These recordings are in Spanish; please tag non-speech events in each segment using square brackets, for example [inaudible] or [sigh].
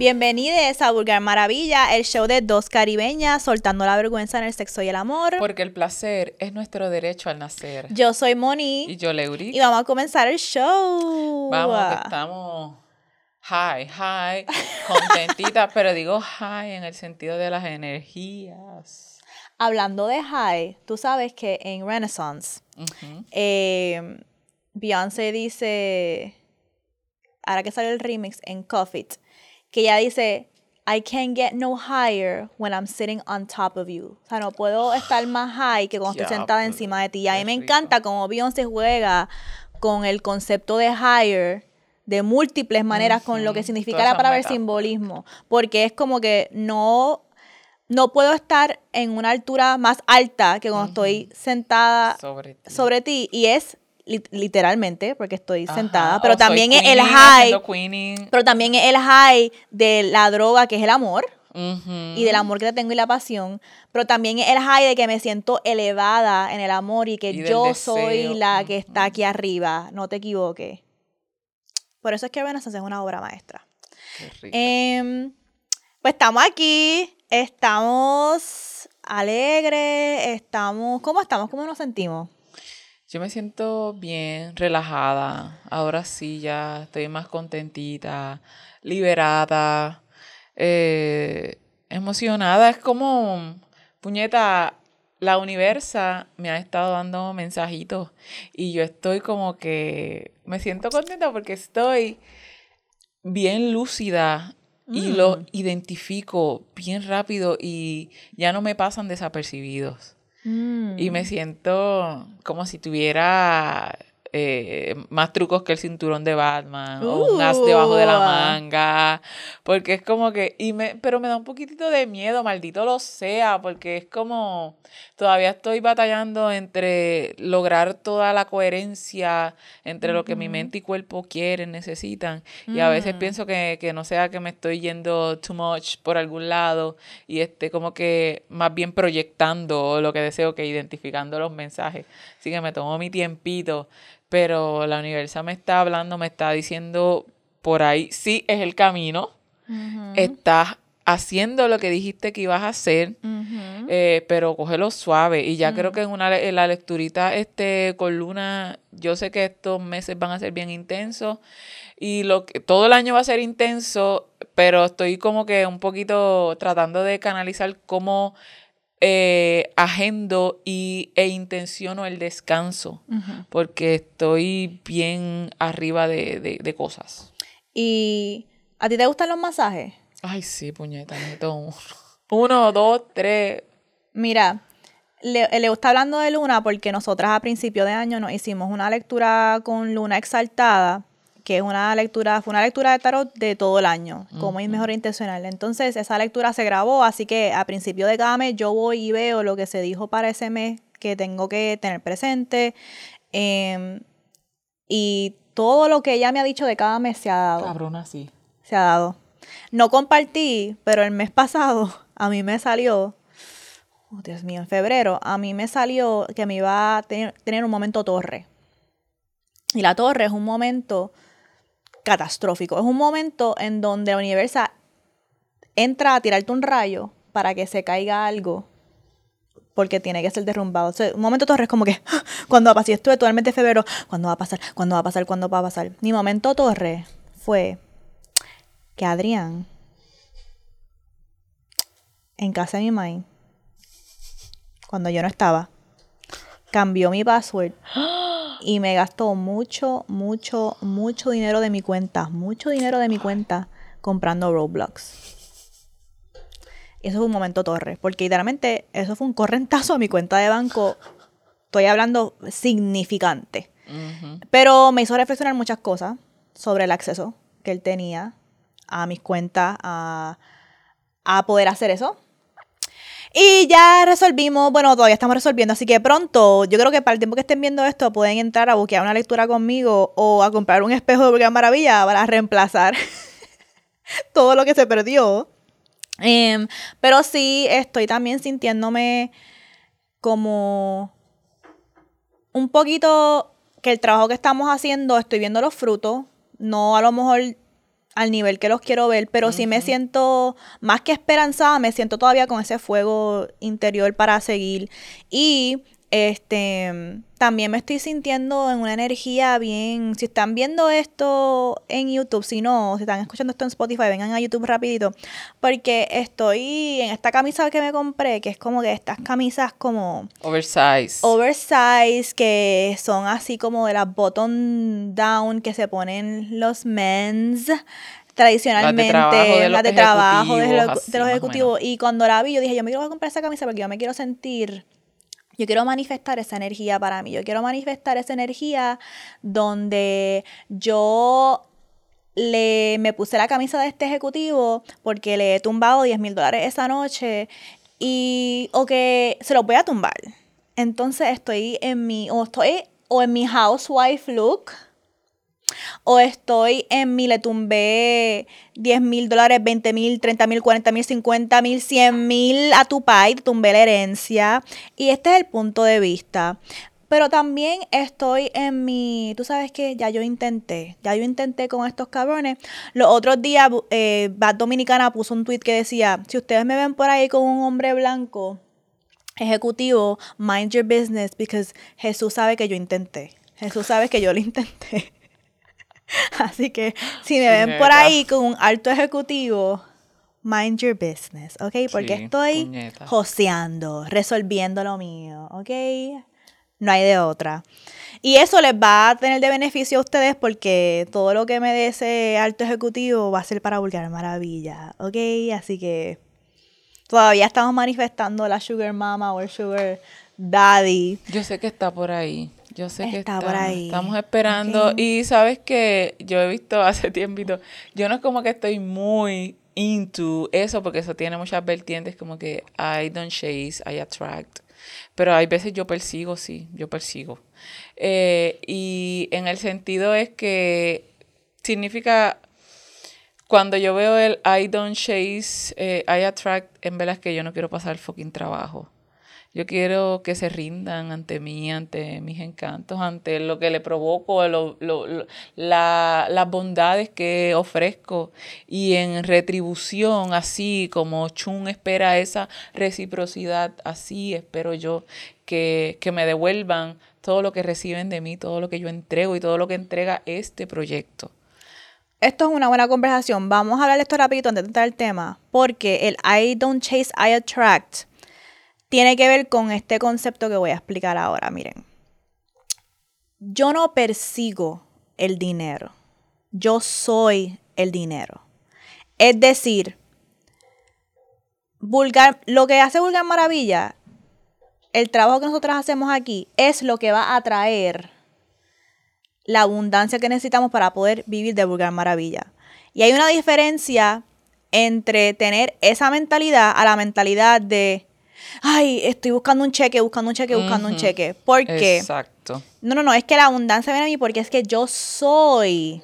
Bienvenidos a Vulgar Maravilla, el show de dos caribeñas soltando la vergüenza en el sexo y el amor. Porque el placer es nuestro derecho al nacer. Yo soy Moni. Y yo, Leuri. Y vamos a comenzar el show. Vamos, que estamos high, high, contentitas, [laughs] pero digo high en el sentido de las energías. Hablando de high, tú sabes que en Renaissance, eh, Beyoncé dice, ahora que sale el remix en Coffee, que ella dice, I can't get no higher when I'm sitting on top of you. O sea, no puedo estar más high que cuando estoy sentada encima de ti. Y a mí me encanta cómo Beyoncé juega con el concepto de higher de múltiples maneras con lo que significa la palabra simbolismo. Porque es como que no, no puedo estar en una altura más alta que cuando estoy sentada sobre ti. sobre ti. Y es literalmente, porque estoy sentada, pero también es el high, pero también es el high de la droga que es el amor. Y del amor que te tengo y la pasión, pero también es el high de que me siento elevada en el amor y que yo soy la que está aquí arriba, no te equivoques. Por eso es que Renaissance es una obra maestra. Em, pues estamos aquí, estamos alegres, estamos, ¿cómo estamos? ¿Cómo nos sentimos? Yo me siento bien, relajada. Ahora sí ya estoy más contentita, liberada, eh, emocionada. Es como, puñeta, la universa me ha estado dando mensajitos y yo estoy como que me siento contenta porque estoy bien lúcida y lo mm. identifico bien rápido y ya no me pasan desapercibidos. Y me mm. siento como si tuviera eh, más trucos que el cinturón de Batman o un as debajo de la uh. manga porque es como que y me pero me da un poquitito de miedo maldito lo sea porque es como todavía estoy batallando entre lograr toda la coherencia entre lo que mi mente y cuerpo quieren necesitan y a veces mm. pienso que, que no sea que me estoy yendo too much por algún lado y esté como que más bien proyectando lo que deseo que identificando los mensajes así que me tomo mi tiempito pero la universidad me está hablando, me está diciendo por ahí, sí, es el camino, estás haciendo lo que dijiste que ibas a hacer, eh, pero cógelo suave. Y ya creo que en, una, en la lecturita este, con Luna, yo sé que estos meses van a ser bien intensos y lo que, todo el año va a ser intenso, pero estoy como que un poquito tratando de canalizar cómo eh, agendo y, e intenciono el descanso, porque estoy bien arriba de, cosas. ¿Y a ti te gustan los masajes? Ay, sí, puñeta, meto uno. [laughs] Uno, dos, tres. Mira, le, le gusta hablando de Luna porque nosotras a principio de año nos hicimos una lectura con Luna exaltada que es una lectura, fue una lectura de tarot de todo el año, como es mejor intencional. Entonces, esa lectura se grabó, así que a principio de cada mes yo voy y veo lo que se dijo para ese mes que tengo que tener presente. Em, y todo lo que ella me ha dicho de cada mes se ha dado. Cabrona, sí. Se ha dado. No compartí, pero el mes pasado a mí me salió, oh Dios mío, en febrero, a mí me salió que me iba a tener, tener un momento torre. Y la torre es un momento catastrófico. Es un momento en donde la universa entra a tirarte un rayo para que se caiga algo porque tiene que ser derrumbado. un momento torre es como que, cuando va a pasar? Estuve totalmente febrero, ¿cuándo va a pasar? ¿Cuándo va a pasar? ¿Cuándo va a pasar? Mi momento torre fue que Adrián, en casa de mi mamá, cuando yo no estaba, cambió mi password [gasps] y me gastó mucho, mucho, mucho dinero de mi cuenta, mucho dinero de mi cuenta comprando Roblox. Eso fue un momento torre, porque literalmente eso fue un correntazo a mi cuenta de banco. Estoy hablando significante. Pero me hizo reflexionar muchas cosas sobre el acceso que él tenía a mis cuentas, a, a poder hacer eso. Y ya resolvimos, bueno, todavía estamos resolviendo, así que pronto, yo creo que para el tiempo que estén viendo esto, pueden entrar a buscar una lectura conmigo o a comprar un espejo de Gran Maravilla para reemplazar [laughs] todo lo que se perdió. Em, pero sí, estoy también sintiéndome como un poquito que el trabajo que estamos haciendo, estoy viendo los frutos, no a lo mejor al nivel que los quiero ver, pero sí me siento más que esperanzada, me siento todavía con ese fuego interior para seguir. Y este, también me estoy sintiendo en una energía bien. Si están viendo esto en YouTube, si no, si están escuchando esto en Spotify, vengan a YouTube rapidito. Porque estoy en esta camisa que me compré, que es como que estas camisas como. Oversize. Oversize, que son así como de las button down que se ponen los men's tradicionalmente, las de trabajo de los, de los ejecutivos. Y cuando la vi, yo dije, yo me quiero comprar esa camisa porque yo me quiero sentir yo quiero manifestar esa energía para mí. Yo quiero manifestar esa energía donde yo le, me puse la camisa de este ejecutivo porque le he tumbado 10 mil dólares esa noche y o que se los voy a tumbar. Entonces estoy en mi, o estoy o en mi housewife look o estoy en mi, le tumbé 10 mil dólares, 20 mil, 30 mil, 40 mil, 50 mil, 100 mil a tu pai, tumbé la herencia. Y este es el punto de vista. Pero también estoy en mi, tú sabes que ya yo intenté, ya yo intenté con estos cabrones. Los otros días, eh, Bad Dominicana puso un tweet que decía, si ustedes me ven por ahí con un hombre blanco ejecutivo, mind your business, because Jesús sabe que yo intenté. Jesús sabe que yo lo intenté. [laughs] Así que si me ven por ahí con un alto ejecutivo, mind your business, ¿ok? Porque estoy joseando, resolviendo lo mío, ¿ok? No hay de otra. Y eso les va a tener de beneficio a ustedes porque todo lo que me dé ese alto ejecutivo va a ser para Vulgar Maravilla, ¿ok? Así que todavía estamos manifestando la Sugar Mama o el Sugar Daddy. Yo sé que está por ahí. Yo sé que está por ahí. Estamos esperando. Y sabes que yo he visto [laughs] hace tiempo, yo no es como que estoy muy into eso, porque eso tiene muchas vertientes, como que I don't chase, I attract. Pero hay veces yo persigo, sí, yo persigo. Eh, y en el sentido es que significa cuando yo veo el I don't chase, eh, I attract, en verdad es que yo no quiero pasar fucking trabajo. Yo quiero que se rindan ante mí, ante mis encantos, ante lo que le provoco, lo, las bondades que ofrezco. Y en retribución, así como Chun espera esa reciprocidad, así espero yo que, que me devuelvan todo lo que reciben de mí, todo lo que yo entrego y todo lo que entrega este proyecto. Esto es una buena conversación. Vamos a hablar esto rapidito antes de entrar al tema. Porque el I don't chase, I attract tiene que ver con este concepto que voy a explicar ahora. Miren, yo no persigo el dinero, yo soy el dinero. Es decir, vulgar, lo que hace Vulgar Maravilla, el trabajo que nosotros hacemos aquí, es lo que va a traer la abundancia que necesitamos para poder vivir de Vulgar Maravilla. Y hay una diferencia entre tener esa mentalidad a la mentalidad de ay, estoy buscando un cheque, buscando un cheque, buscando un cheque. Porque. Exacto. No, no, no, es que la abundancia viene a mí porque es que yo soy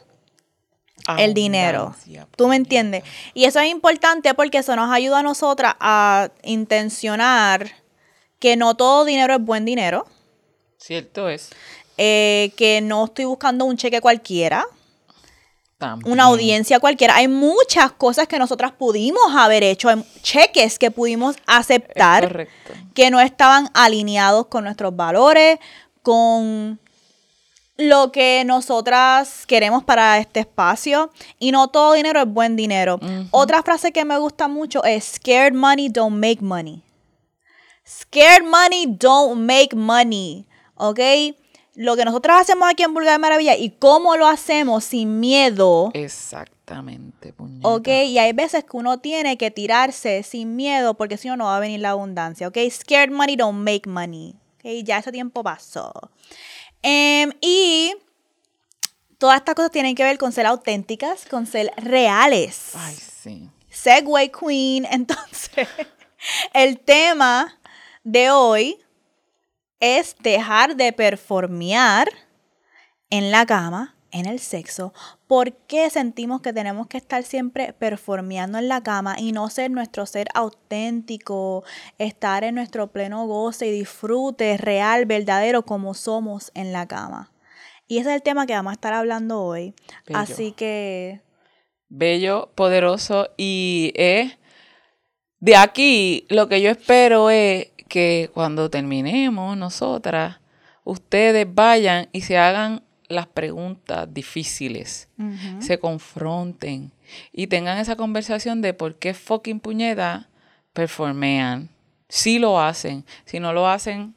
el dinero. ¿Tú me entiendes? Y eso es importante porque eso nos ayuda a nosotras a intencionar que no todo dinero es buen dinero. Cierto es. Eh, que no estoy buscando un cheque cualquiera una audiencia cualquiera. Hay muchas cosas que nosotras pudimos haber hecho, hay cheques que pudimos aceptar que no estaban alineados con nuestros valores, con lo que nosotras queremos para este espacio. Y no todo dinero es buen dinero. Otra frase que me gusta mucho es scared money don't make money. Scared money don't make money. ¿Ok? Lo que nosotros hacemos aquí en Vulgar de Maravilla y cómo lo hacemos sin miedo. Exactamente, puñeta. Ok, y hay veces que uno tiene que tirarse sin miedo porque si no, no va a venir la abundancia. Ok, scared money don't make money. Ok, ya ese tiempo pasó. Em, y todas estas cosas tienen que ver con ser auténticas, con ser reales. Ay, sí. Segway Queen. [laughs] Entonces, el tema de hoy es dejar de performear en la cama, en el sexo, porque sentimos que tenemos que estar siempre performeando en la cama y no ser nuestro ser auténtico, estar en nuestro pleno goce y disfrute real, verdadero, como somos en la cama. Y ese es el tema que vamos a estar hablando hoy. Así que bello, poderoso y es de aquí lo que yo espero es que cuando terminemos nosotras, ustedes vayan y se hagan las preguntas difíciles, se confronten y tengan esa conversación de por qué fucking puñeta performean. Si lo hacen, si no lo hacen,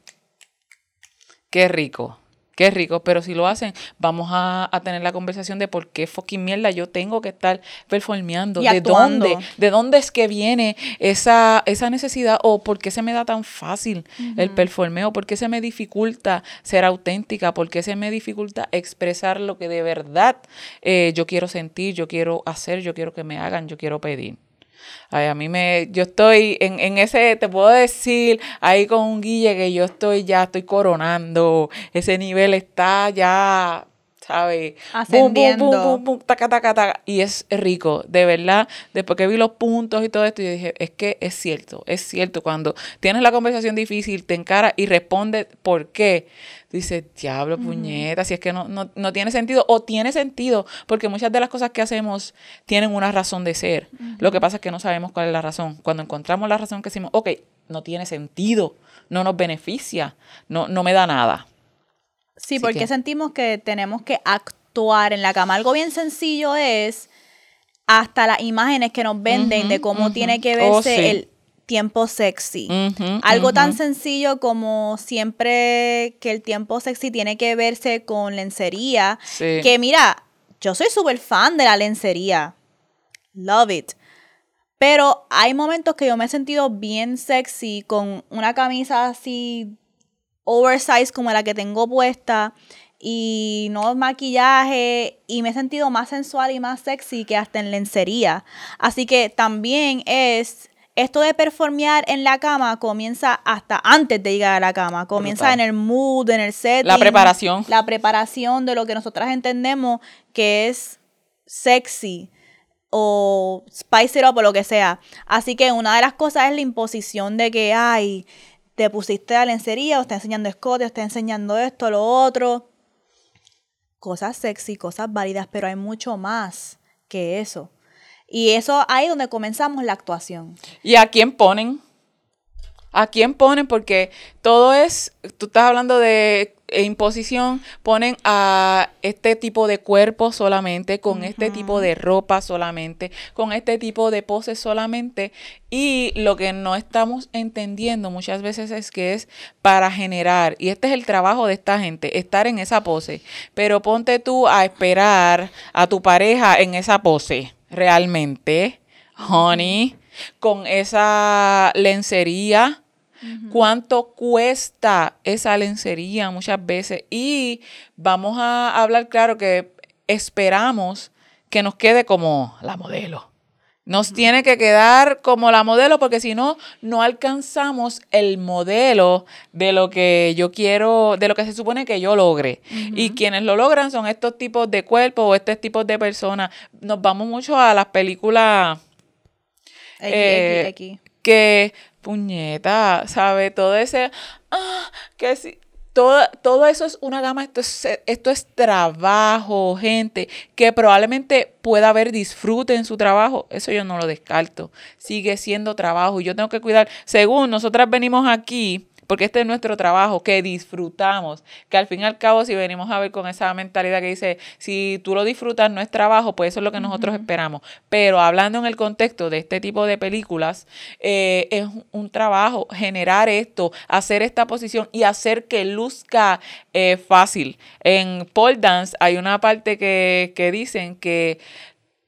qué rico. Qué rico, pero si lo hacen, vamos a, tener la conversación de por qué fucking mierda yo tengo que estar performeando, de dónde, de dónde es que viene esa, esa necesidad o por qué se me da tan fácil el performeo, por qué se me dificulta ser auténtica, por qué se me dificulta expresar lo que de verdad eh, yo quiero sentir, yo quiero hacer, yo quiero que me hagan, yo quiero pedir. Ay, a mí me, yo estoy en, en, ese, te puedo decir, ahí con un guille que yo estoy ya, estoy coronando, ese nivel está ya, ¿sabes? Ascendiendo. y es rico, de verdad, después que vi los puntos y todo esto, yo dije, es que es cierto, es cierto, cuando tienes la conversación difícil, te encara y responde por qué, dices, diablo, puñeta, si es que no, no, tiene sentido, o tiene sentido, porque muchas de las cosas que hacemos tienen una razón de ser. Lo que pasa es que no sabemos cuál es la razón. Cuando encontramos la razón que decimos, ok, no tiene sentido, no nos beneficia, no, no me da nada. Sí, porque sentimos que tenemos que actuar en la cama. Algo bien sencillo es hasta las imágenes que nos venden de cómo tiene que oh, verse el tiempo sexy. Algo tan sencillo como siempre que el tiempo sexy tiene que verse con lencería. Que mira, yo soy súper fan de la lencería. Love it. Pero hay momentos que yo me he sentido bien sexy con una camisa así oversize como la que tengo puesta y no maquillaje y me he sentido más sensual y más sexy que hasta en lencería. Así que también es esto de performear en la cama comienza hasta antes de llegar a la cama. Comienza en el mood, en el set. La preparación. La preparación de lo que nosotras entendemos que es sexy o spice it up o lo que sea. Así que una de las cosas es la imposición de que, ay, te pusiste la lencería, o está enseñando escote, o está enseñando esto, lo otro. Cosas sexy, cosas válidas, pero hay mucho más que eso. Y eso ahí donde comenzamos la actuación. ¿Y a quién ponen? ¿A quién ponen? Porque todo es, tú estás hablando de imposición, ponen a este tipo de cuerpo solamente, con este tipo de ropa solamente, con este tipo de poses solamente. Y lo que no estamos entendiendo muchas veces es que es para generar, y este es el trabajo de esta gente, estar en esa pose. Pero ponte tú a esperar a tu pareja en esa pose realmente, honey, con esa lencería. ¿Cuánto cuesta esa lencería muchas veces? Y vamos a hablar claro que esperamos que nos quede como la modelo. Nos tiene que quedar como la modelo porque si no, no alcanzamos el modelo de lo que yo quiero, de lo que se supone que yo logre. Y quienes lo logran son estos tipos de cuerpos o estos tipos de personas. Nos vamos mucho a las películas eh, que, puñeta, ¿sabe? Todo ese, ah, que sí todo, eso es una gama, esto es, esto es trabajo, gente, que probablemente pueda haber disfrute en su trabajo. Eso yo no lo descarto. Sigue siendo trabajo y yo tengo que cuidar. Según nosotras venimos aquí porque este es nuestro trabajo, que disfrutamos, que al fin y al cabo si venimos a ver con esa mentalidad que dice, si tú lo disfrutas no es trabajo, pues eso es lo que nosotros esperamos. Pero hablando en el contexto de este tipo de películas, eh, es un trabajo generar esto, hacer esta posición y hacer que luzca eh, fácil. En pole dance hay una parte que, que dicen que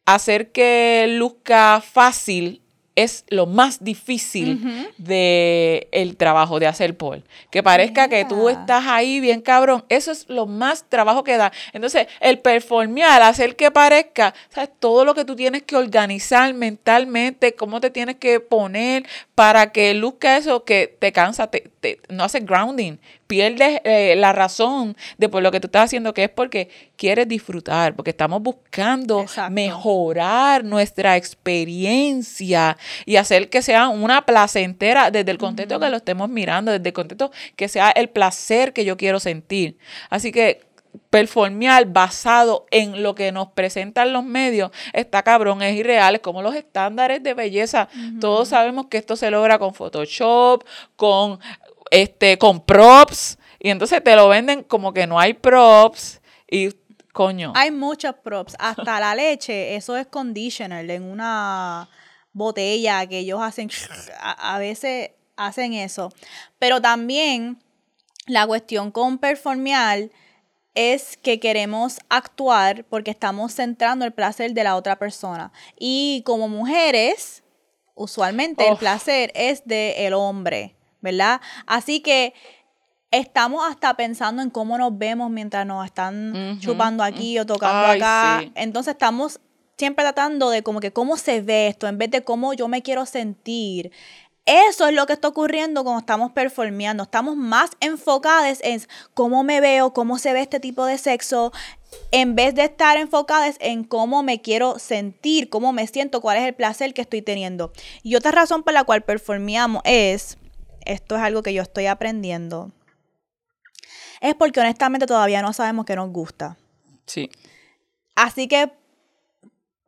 hacer que luzca fácil es lo más difícil de el trabajo de hacer pole. Que parezca que tú estás ahí bien cabrón. Eso es lo más trabajo que da. Entonces, el performear, hacer que parezca, ¿sabes? Todo lo que tú tienes que organizar mentalmente, cómo te tienes que poner para que luzca eso que te cansa, te, no hace grounding pierdes eh, la razón de por lo que tú estás haciendo, que es porque quieres disfrutar, porque estamos buscando mejorar nuestra experiencia y hacer que sea una placentera desde el contexto que lo estemos mirando, desde el contexto que sea el placer que yo quiero sentir. Así que performear basado en lo que nos presentan los medios está cabrón, es irreal, es como los estándares de belleza. Todos sabemos que esto se logra con Photoshop, con este con props y entonces te lo venden como que no hay props y coño. Hay muchos props, hasta la leche, eso es conditioner en una botella que ellos hacen a, a veces hacen eso. Pero también la cuestión con performear es que queremos actuar porque estamos centrando el placer de la otra persona. Y como mujeres, usualmente el placer es del el hombre, ¿verdad? Así que estamos hasta pensando en cómo nos vemos mientras nos están chupando aquí o tocando acá. Entonces estamos siempre tratando de como que cómo se ve esto en vez de cómo yo me quiero sentir. Eso es lo que está ocurriendo cuando estamos performeando. Estamos más enfocados en cómo me veo, cómo se ve este tipo de sexo, en vez de estar enfocados en cómo me quiero sentir, cómo me siento, cuál es el placer que estoy teniendo. Y otra razón por la cual performeamos es, esto es algo que yo estoy aprendiendo, es porque honestamente todavía no sabemos qué nos gusta. Sí. Así que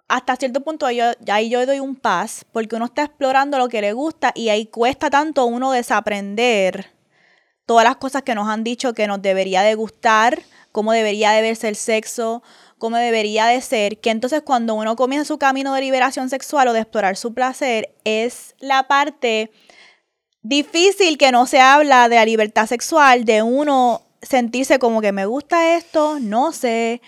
hasta cierto punto yo, ahí yo doy un pas, porque uno está explorando lo que le gusta y ahí cuesta tanto uno desaprender todas las cosas que nos han dicho que nos debería de gustar, cómo debería de verse el sexo, cómo debería de ser, que entonces cuando uno comienza su camino de liberación sexual o de explorar su placer, es la parte difícil que no se habla de la libertad sexual, de uno sentirse como que me gusta esto, no sé,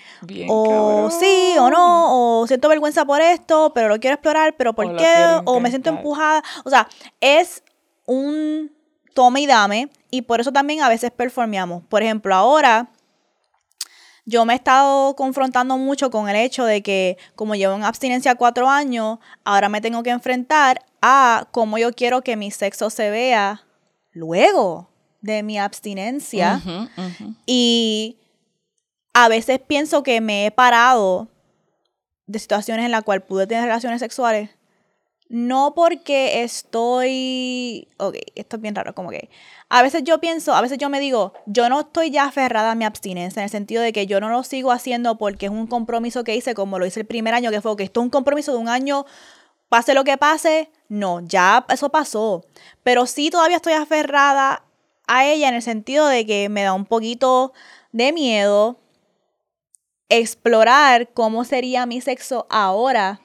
o sí o no, o siento vergüenza por esto, pero lo quiero explorar, pero ¿por qué? O me siento empujada. O sea, es un tome y dame y por eso también a veces performeamos. Por ejemplo, ahora yo me he estado confrontando mucho con el hecho de que como llevo en abstinencia cuatro años, ahora me tengo que enfrentar a cómo yo quiero que mi sexo se vea luego de mi abstinencia y a veces pienso que me he parado de situaciones en las cuales pude tener relaciones sexuales. No porque estoy... Ok, esto es bien raro, como que... A veces yo pienso, a veces yo me digo, yo no estoy ya aferrada a mi abstinencia, en el sentido de que yo no lo sigo haciendo porque es un compromiso que hice como lo hice el primer año, que fue que esto es un compromiso de un año, pase lo que pase, no, ya eso pasó. Pero sí todavía estoy aferrada a ella en el sentido de que me da un poquito de miedo explorar cómo sería mi sexo ahora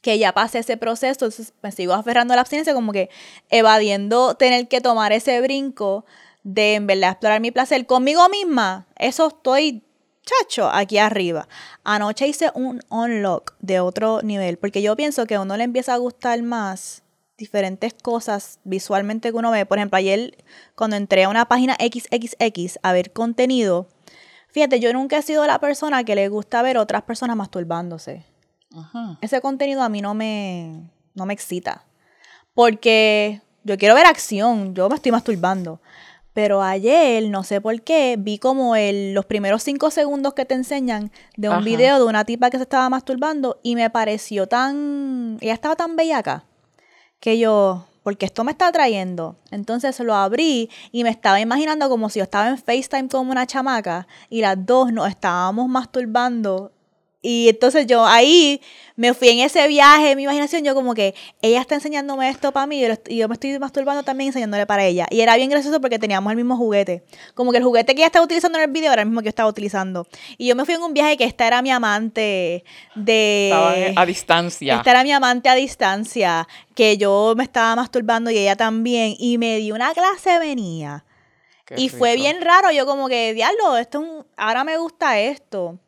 que ya pase ese proceso, entonces me sigo aferrando a la abstinencia, como que evadiendo tener que tomar ese brinco de en verdad explorar mi placer conmigo misma. Eso estoy, chacho, aquí arriba. Anoche hice un unlock de otro nivel, porque yo pienso que a uno le empieza a gustar más diferentes cosas visualmente que uno ve. Por ejemplo, ayer cuando entré a una página XXX a ver contenido, fíjate, yo nunca he sido la persona que le gusta ver otras personas masturbándose. Ese contenido a mí no me, no me excita. Porque yo quiero ver acción, yo me estoy masturbando. Pero ayer, no sé por qué, vi como el, los primeros cinco segundos que te enseñan de un video de una tipa que se estaba masturbando y me pareció tan... Ella estaba tan bellaca que yo, porque esto me está trayendo. Entonces lo abrí y me estaba imaginando como si yo estaba en FaceTime con una chamaca y las dos nos estábamos masturbando y entonces yo ahí me fui en ese viaje, en mi imaginación, yo como que ella está enseñándome esto para mí y yo me estoy masturbando también enseñándole para ella. Y era bien gracioso porque teníamos el mismo juguete. Como que el juguete que ella estaba utilizando en el video era el mismo que yo estaba utilizando. Y yo me fui en un viaje que esta era mi amante de... Estaban a distancia. Esta era mi amante a distancia, que yo me estaba masturbando y ella también. Y me dio una clase venía. y fue bien raro, yo como que, diablo, esto ahora me gusta esto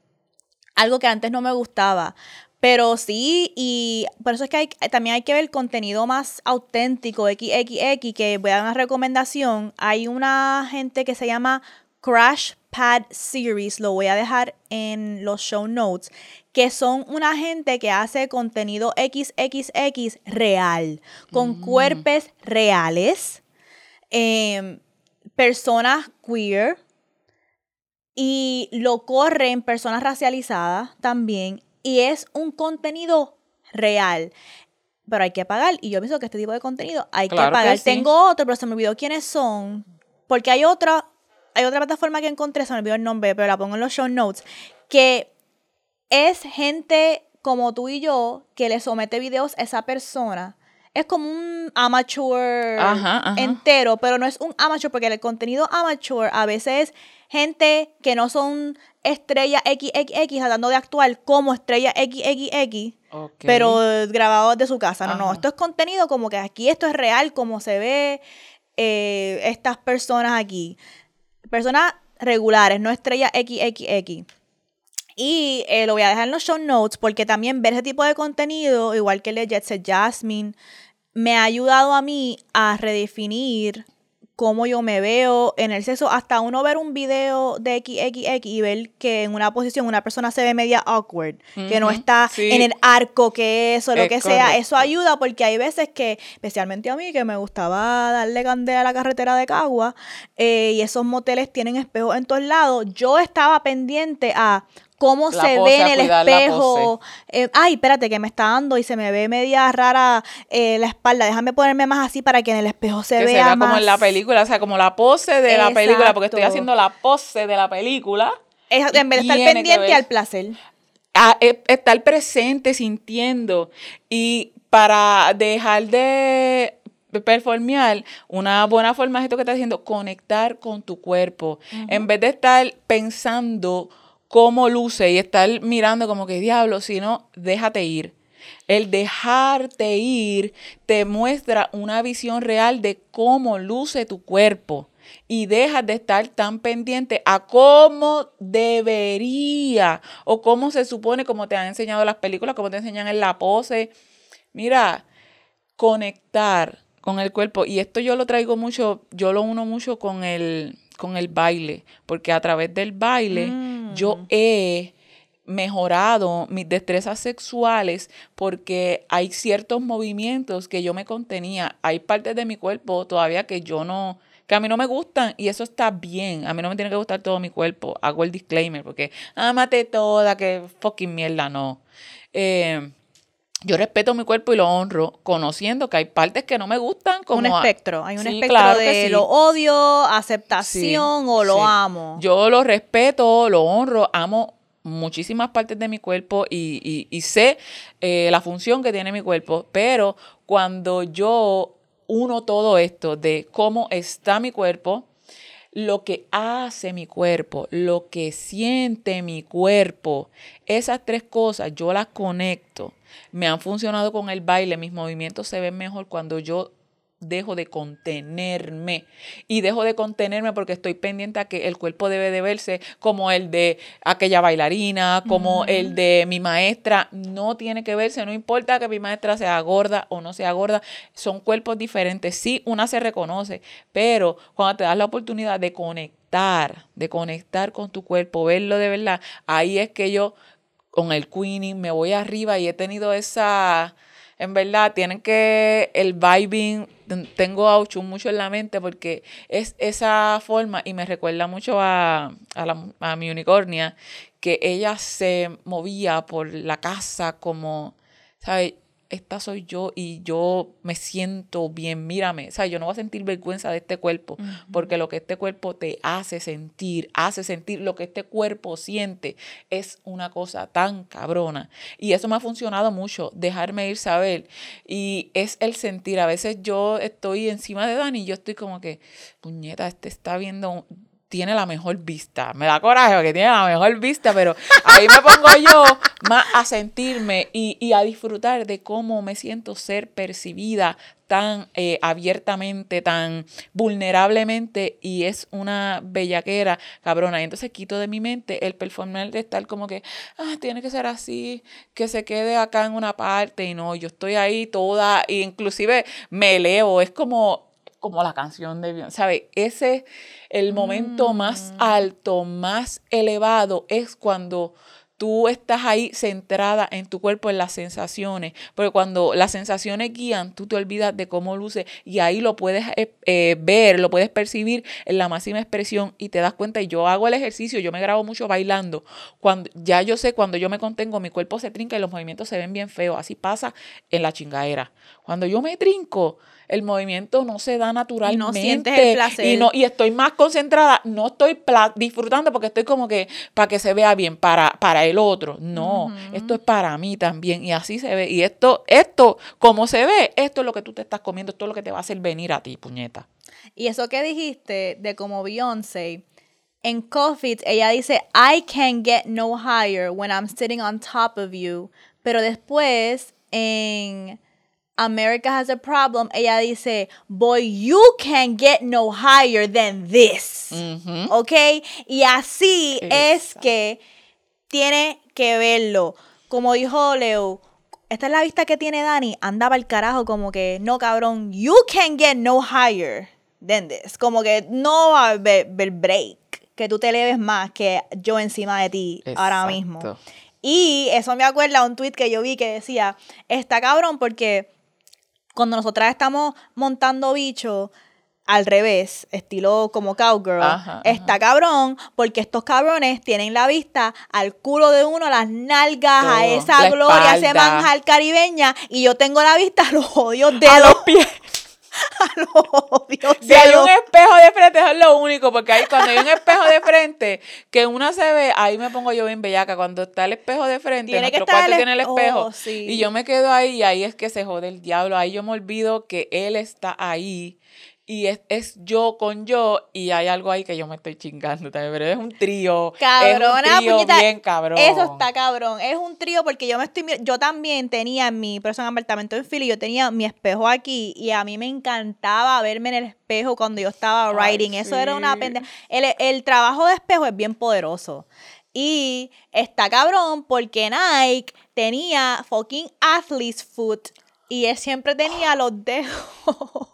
algo que antes no me gustaba. Pero sí, y por eso es que hay, también hay que ver contenido más auténtico, XXX, que voy a dar una recomendación. Hay una gente que se llama Crash Pad Series, lo voy a dejar en los show notes, que son una gente que hace contenido XXX real, con mm. cuerpos reales, em, personas queer, y lo corren personas racializadas también y es un contenido real. Pero hay que pagar y yo pienso que este tipo de contenido hay que pagar. Tengo otro, pero se me olvidó quiénes son. Porque hay otra hay otra plataforma que encontré, se me olvidó el nombre, pero la pongo en los show notes, que es gente como tú y yo que le somete videos a esa persona. Es como un amateur entero, pero no es un amateur porque el contenido amateur a veces es gente que no son estrella XXX tratando de actuar como estrella XXX, pero grabado de su casa. No, no, esto es contenido como que aquí esto es real, como se ve eh, estas personas aquí. Personas regulares, no estrella XXX. Y eh, lo voy a dejar en los show notes porque también ver ese tipo de contenido, igual que el de Jet Set Jasmine, me ha ayudado a mí a redefinir cómo yo me veo en el sexo, hasta uno ver un video de XXX y ver que en una posición una persona se ve media awkward, que no está en el arco que eso, lo que sea, eso ayuda porque hay veces que, especialmente a mí, que me gustaba darle candela a la carretera de Cagua eh, y esos moteles tienen espejos en todos lados, yo estaba pendiente a cómo se ve en el espejo. Eh, ay, espérate, que me está dando y se me ve media rara eh, la espalda. Déjame ponerme más así para que en el espejo se que vea, se vea como en la película, o sea, como la pose de la película, porque estoy haciendo la pose de la película. en vez de estar pendiente al placer. A, e, estar presente, sintiendo. Y para dejar de performear, una buena forma es esto que estás haciendo, conectar con tu cuerpo. En vez de estar pensando cómo luce y estar mirando como que diablo, sino déjate ir. El dejarte ir te muestra una visión real de cómo luce tu cuerpo y dejas de estar tan pendiente a cómo debería o cómo se supone, como te han enseñado las películas, como te enseñan en la pose. Mira, conectar con el cuerpo. Y esto yo lo traigo mucho, yo lo uno mucho con el, con el baile, porque a través del baile yo mm. he mejorado mis destrezas sexuales porque hay ciertos movimientos que yo me contenía, hay partes de mi cuerpo todavía que yo no, que a mí no me gustan y eso está bien, a mí no me tiene que gustar todo mi cuerpo, hago el disclaimer porque amate toda, que fucking mierda, no. Eh, yo respeto mi cuerpo y lo honro, conociendo que hay partes que no me gustan. Como un espectro, hay un espectro de lo odio, aceptación o lo amo. Yo lo respeto, lo honro, amo muchísimas partes de mi cuerpo y, sé eh, la función que tiene mi cuerpo, pero cuando yo uno todo esto de cómo está mi cuerpo, lo que hace mi cuerpo, lo que siente mi cuerpo, esas tres cosas yo las conecto me han funcionado con el baile, mis movimientos se ven mejor cuando yo dejo de contenerme. Y dejo de contenerme porque estoy pendiente a que el cuerpo debe de verse como el de aquella bailarina, como el de mi maestra, no tiene que verse, no importa que mi maestra sea gorda o no sea gorda, son cuerpos diferentes, sí, una se reconoce, pero cuando te das la oportunidad de conectar, de conectar con tu cuerpo, verlo de verdad, ahí es que yo con el queening, me voy arriba y he tenido esa, en verdad, tienen que, el vibing, tengo a mucho en la mente porque es esa forma y me recuerda mucho a, a mi unicornia, que ella se movía por la casa como, ¿sabes? Esta soy yo y yo me siento bien, mírame, o sea, yo no voy a sentir vergüenza de este cuerpo, porque lo que este cuerpo te hace sentir, hace sentir lo que este cuerpo siente, es una cosa tan cabrona. Y eso me ha funcionado mucho, dejarme ir saber. Y es el sentir, a veces yo estoy encima de Dani y yo estoy como que, puñeta, este está viendo tiene la mejor vista. Me da coraje porque tiene la mejor vista, pero ahí me pongo yo más a sentirme y, a disfrutar de cómo me siento ser percibida tan eh, abiertamente, tan vulnerablemente y es una bellaquera cabrona. Y entonces quito de mi mente el performance de estar como que, ah, tiene que ser así, que se quede acá en una parte y no, yo estoy ahí toda, e inclusive me elevo, es como como la canción de Beyoncé, ¿sabe? Ese, el momento más mm. alto, más elevado es cuando tú estás ahí centrada en tu cuerpo, en las sensaciones, porque cuando las sensaciones guían, tú te olvidas de cómo luce y ahí lo puedes eh, eh, ver, lo puedes percibir en la máxima expresión y te das cuenta, y yo hago el ejercicio, yo me grabo mucho bailando, cuando ya yo sé, cuando yo me contengo, mi cuerpo se trinca y los movimientos se ven bien feos, así pasa en la chingadera. Cuando yo me trinco, el movimiento no se da naturalmente. no sientes el placer. Y, no, y estoy más concentrada, no estoy disfrutando porque estoy como que para que se vea bien, para, para el otro. No, esto es para mí también. Y así se ve. Y esto, esto, como se ve, esto es lo que tú te estás comiendo, esto es lo que te va a hacer venir a ti, puñeta. Y eso que dijiste de como Beyoncé, en Coffee, ella dice, I can get no higher when I'm sitting on top of you. Pero después, en America Has a Problem, ella dice, boy, you can get no higher than this. Ujú. ¿Ok? Y así es que tiene que verlo. Como dijo Leo, esta es la vista que tiene Dani, andaba el carajo como que, no cabrón, you can get no higher than this. Como que no va a haber haber break, que tú te eleves más que yo encima de ti ahora mismo. Y eso me acuerda a un tweet que yo vi que decía, está cabrón porque cuando nosotras estamos montando bicho al revés, estilo como cowgirl, Ajá, está cabrón porque estos cabrones tienen la vista al culo de uno, las nalgas, a esa la gloria, a ese manjar caribeña y yo tengo la vista a los odios A dedos, los pies. [laughs] [laughs] a los odios Si hay un espejo de frente, eso es lo único, porque ahí cuando hay un espejo de frente, que una se ve, ahí me pongo yo bien bellaca. Cuando está el espejo de frente, nuestro cuarto el tiene el es- espejo. oh, sí. Y yo me quedo ahí y ahí es que se jode el diablo. Ahí yo me olvido que él está ahí. Y es, es yo con yo, y hay algo ahí que yo me estoy chingando también, pero es un trío. Cabrona, es un trío puñeta, bien cabrón. Eso está cabrón. Es un trío porque yo me estoy yo también tenía en mi persona apartamento en Philly, yo tenía mi espejo aquí y a mí me encantaba verme en el espejo cuando yo estaba Ay, writing. Eso era una pendeja. El, el trabajo de espejo es bien poderoso. Y está cabrón porque Nike tenía fucking athlete's foot y él siempre tenía los dedos [laughs]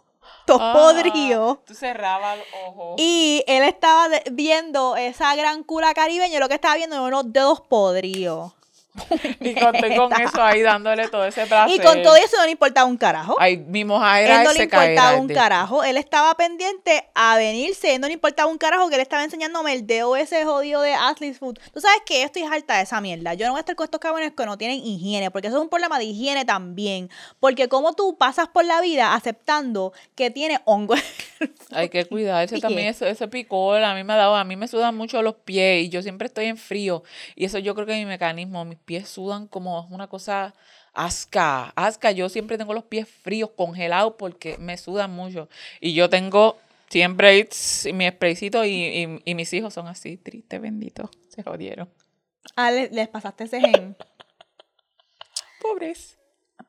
todos Ah, podridos. Tú cerrabas los ojos. Y él estaba viendo esa gran cura caribeña, y lo que estaba viendo eran unos dedos podridos. [laughs] Y conté con eso ahí dándole todo ese placer. Y con todo eso no le importaba un carajo. Ay, mi moja él no le ese importaba un carajo. Él estaba pendiente a venirse. Él no le importaba un carajo que él estaba enseñándome el dedo ese jodido de Athlete's Food. Tú sabes que estoy harta de esa mierda. Yo no voy a estar con estos cabrones que no tienen higiene. Porque eso es un problema de higiene también. Porque como tú pasas por la vida aceptando que tiene hongo. [laughs] Hay que cuidarse también, eso, ese picor, a mí me ha dado, a mí me sudan mucho los pies y yo siempre estoy en frío y eso yo creo que es mi mecanismo, mis pies sudan como una cosa asca, asca, yo siempre tengo los pies fríos, congelados porque me sudan mucho y yo tengo siempre mi spraycito y, y- y mis hijos son así, triste, bendito, [laughs] se jodieron, Ah, le- les pasaste ese gen. [laughs] pobres.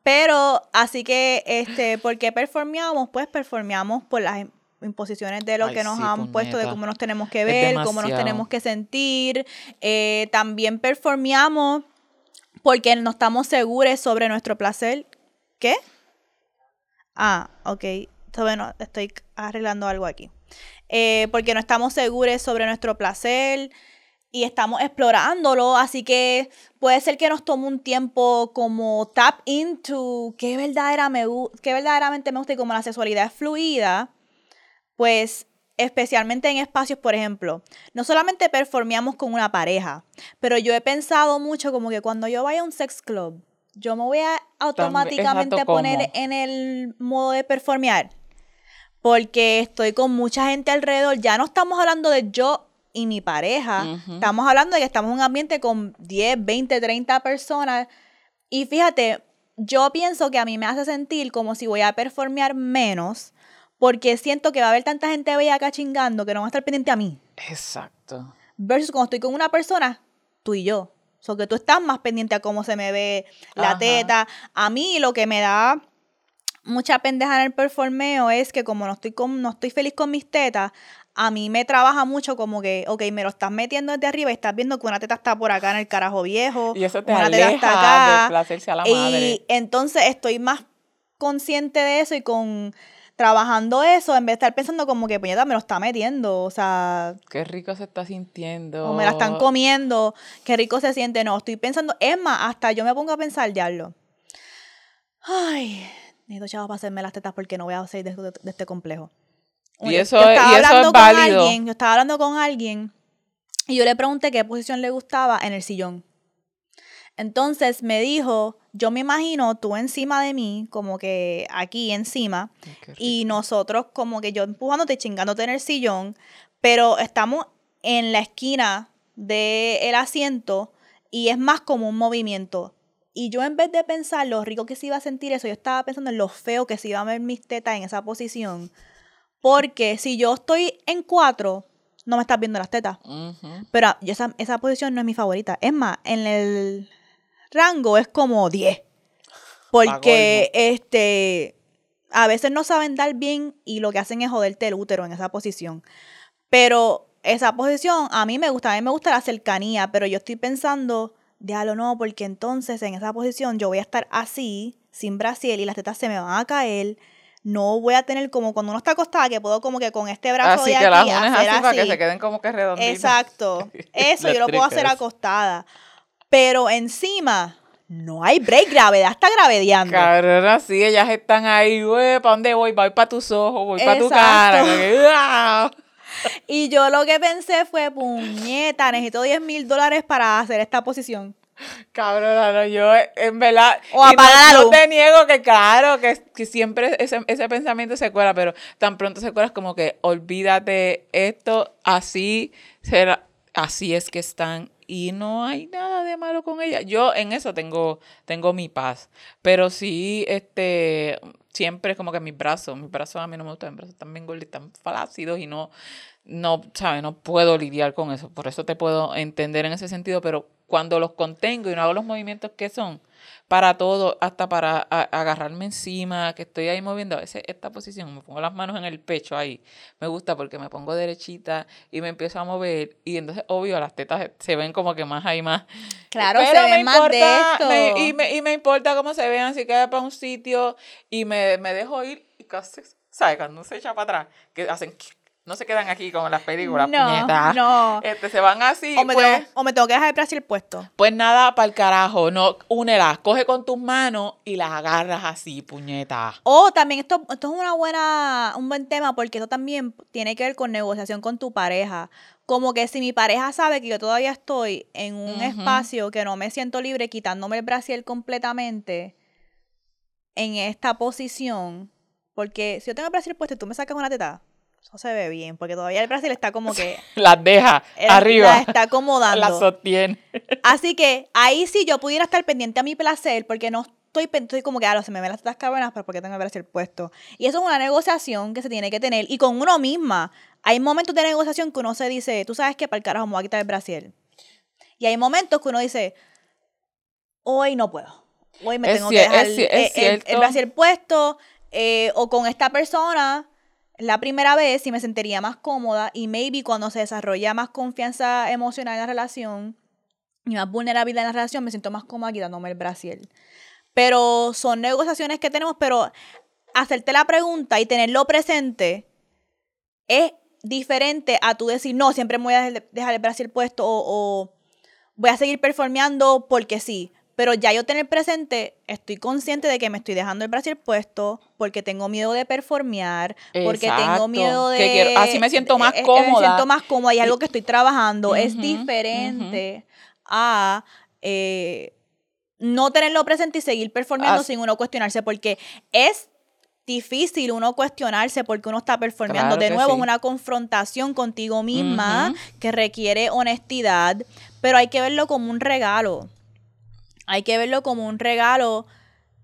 Pero, así que, este, ¿por qué performeamos? Pues performeamos por las im- imposiciones de lo Ay, que nos sí, han puesto, de cómo nos tenemos que ver, cómo nos tenemos que sentir. Eh, también performeamos porque no estamos seguros sobre nuestro placer. ¿Qué? Ah, ok. Bueno, estoy arreglando algo aquí. Eh, porque no estamos seguros sobre nuestro placer y estamos explorándolo, así que puede ser que nos tome un tiempo como tap into qué, verdadera me, qué verdaderamente me gusta y como la sexualidad es fluida, pues especialmente en espacios, por ejemplo, no solamente performeamos con una pareja, pero yo he pensado mucho como que cuando yo vaya a un sex club, yo me voy a automáticamente exacto, poner en el modo de performear porque estoy con mucha gente alrededor. Ya no estamos hablando de yo y mi pareja. Estamos hablando de que estamos en un ambiente con 10, 20, 30 personas. Y fíjate, yo pienso que a mí me hace sentir como si voy a performear menos, porque siento que va a haber tanta gente bella acá chingando que no va a estar pendiente a mí. Exacto. Versus cuando estoy con una persona, tú y yo. O sea, que tú estás más pendiente a cómo se me ve la Ajá. teta. A mí lo que me da mucha pendeja en el performeo es que como no estoy, con, no estoy feliz con mis tetas, a mí me trabaja mucho como que, ok, me lo estás metiendo desde arriba y estás viendo que una teta está por acá en el carajo viejo. Y eso te una teta está aleja acá. de placerse a la Y madre. entonces estoy más consciente de eso y con trabajando eso en vez de estar pensando como que puñeta me lo está metiendo, o sea, Qué rico se está sintiendo. o me la están comiendo, qué rico se siente. No, estoy pensando, es más, hasta yo me pongo a pensar, diablo. Ay, necesito chavos para hacerme las tetas porque no voy a salir de, de- de este complejo. Y eso yo es- estaba y eso es hablando con válido. alguien, yo estaba hablando con alguien y yo le pregunté qué posición le gustaba en el sillón. Entonces me dijo, yo me imagino tú encima de mí, como que aquí encima, y nosotros como que yo empujándote, chingándote en el sillón, pero estamos en la esquina del asiento y es más como un movimiento. Y yo en vez de pensar lo rico que se iba a sentir eso, yo estaba pensando en lo feo que se iba a ver mis tetas en esa posición. Porque si yo estoy en cuatro, no me estás viendo las tetas. Pero esa, esa posición no es mi favorita. Es más, en el rango es como 10. Porque este a veces no saben dar bien y lo que hacen es joderte el útero en esa posición. Pero esa posición a mí me gusta, a mí me gusta la cercanía, pero yo estoy pensando, déjalo no, porque entonces en esa posición yo voy a estar así, sin brasil y las tetas se me van a caer. No voy a tener como cuando uno está acostada, que puedo como que con este brazo así de que aquí las hacer así, para que se queden como que redonditas. Exacto. [laughs] Eso yo lo puedo hacer acostada. Pero encima, no hay break, gravedad está gravedeando. Cabrona, sí, ellas están ahí, güey, ¿para dónde voy? Voy para tus ojos, voy para tu cara. [laughs] Y yo lo que pensé fue, puñeta, necesito 10 mil dólares para hacer esta posición. Cabrona, no, yo en verdad. O y apaga la no, no te niego que, claro, que, que siempre ese, ese pensamiento se cuela, pero tan pronto se cuela es como que olvídate esto, así será, así es que están. Y no hay nada de malo con ella. Yo en eso tengo, tengo mi paz. Pero sí, este, siempre es como que mis brazos, mis brazos a mí no me gustan, mis brazos están bien gordos, están flácidos y no, no, ¿sabes? No puedo lidiar con eso. Por eso te puedo entender en ese sentido, pero cuando los contengo y no hago los movimientos que son, para todo, hasta para a- agarrarme encima, que estoy ahí moviendo, a veces esta posición, me pongo las manos en el pecho ahí, me gusta porque me pongo derechita y me empiezo a mover y entonces, obvio, las tetas se ven como que más ahí más. Claro, Pero se me ve más de importa, esto. me- y, me, y me importa cómo se vean, si queda para un sitio y me, me dejo ir y casi, ¿sabes? Cuando se echa para atrás, que hacen, no se quedan aquí como en las películas, no, puñetas. no. Este, se van así, o, me pues, tengo, o me tengo que dejar el brasil puesto. pues nada, para el carajo, no, únelas, coge con tus manos y las agarras así, puñeta. O también esto, esto es una buena, un buen tema porque esto también tiene que ver con negociación con tu pareja. Como que si mi pareja sabe que yo todavía estoy en un espacio que no me siento libre quitándome el brasil completamente en esta posición, porque si yo tengo el brasil puesto y tú me sacas una teta, eso se ve bien, porque todavía el brasil está como que [laughs] Las deja la- arriba, la está acomodando. las sostiene. [laughs] Así que ahí sí yo pudiera estar pendiente a mi placer porque no estoy, estoy como que, ah, se me ven las tetas cabronas, pero porque tengo el brasil puesto. Y eso es una negociación que se tiene que tener. Y con uno misma, hay momentos de negociación que uno se dice, tú sabes que para el carajo me voy a quitar el brasil. Y hay momentos que uno dice, hoy no puedo. Hoy me Es tengo que dejar es el, el- el cierto. brasil puesto. eh, o con esta persona, la primera vez, sí me sentiría más cómoda. Y maybe cuando se desarrolla más confianza emocional en la relación, y más vulnerabilidad en la relación, me siento más cómoda quitándome el brasil. Pero son negociaciones que tenemos, pero hacerte la pregunta y tenerlo presente es diferente a tú decir, no, siempre me voy a dejar- el brasil puesto o, o voy a seguir performeando porque sí. Pero ya yo tener presente, estoy consciente de que me estoy dejando el brasil puesto porque tengo miedo de performear, porque tengo miedo de... Que quiero- así me siento más eh, eh, Me cómoda. siento más cómoda y algo que estoy trabajando. es diferente a eh, no tenerlo presente y seguir performeando As- sin uno cuestionarse, porque es difícil uno cuestionarse porque uno está performeando. Claro de nuevo, sí. es una confrontación contigo misma que requiere honestidad, pero hay que verlo como un regalo. Hay que verlo como un regalo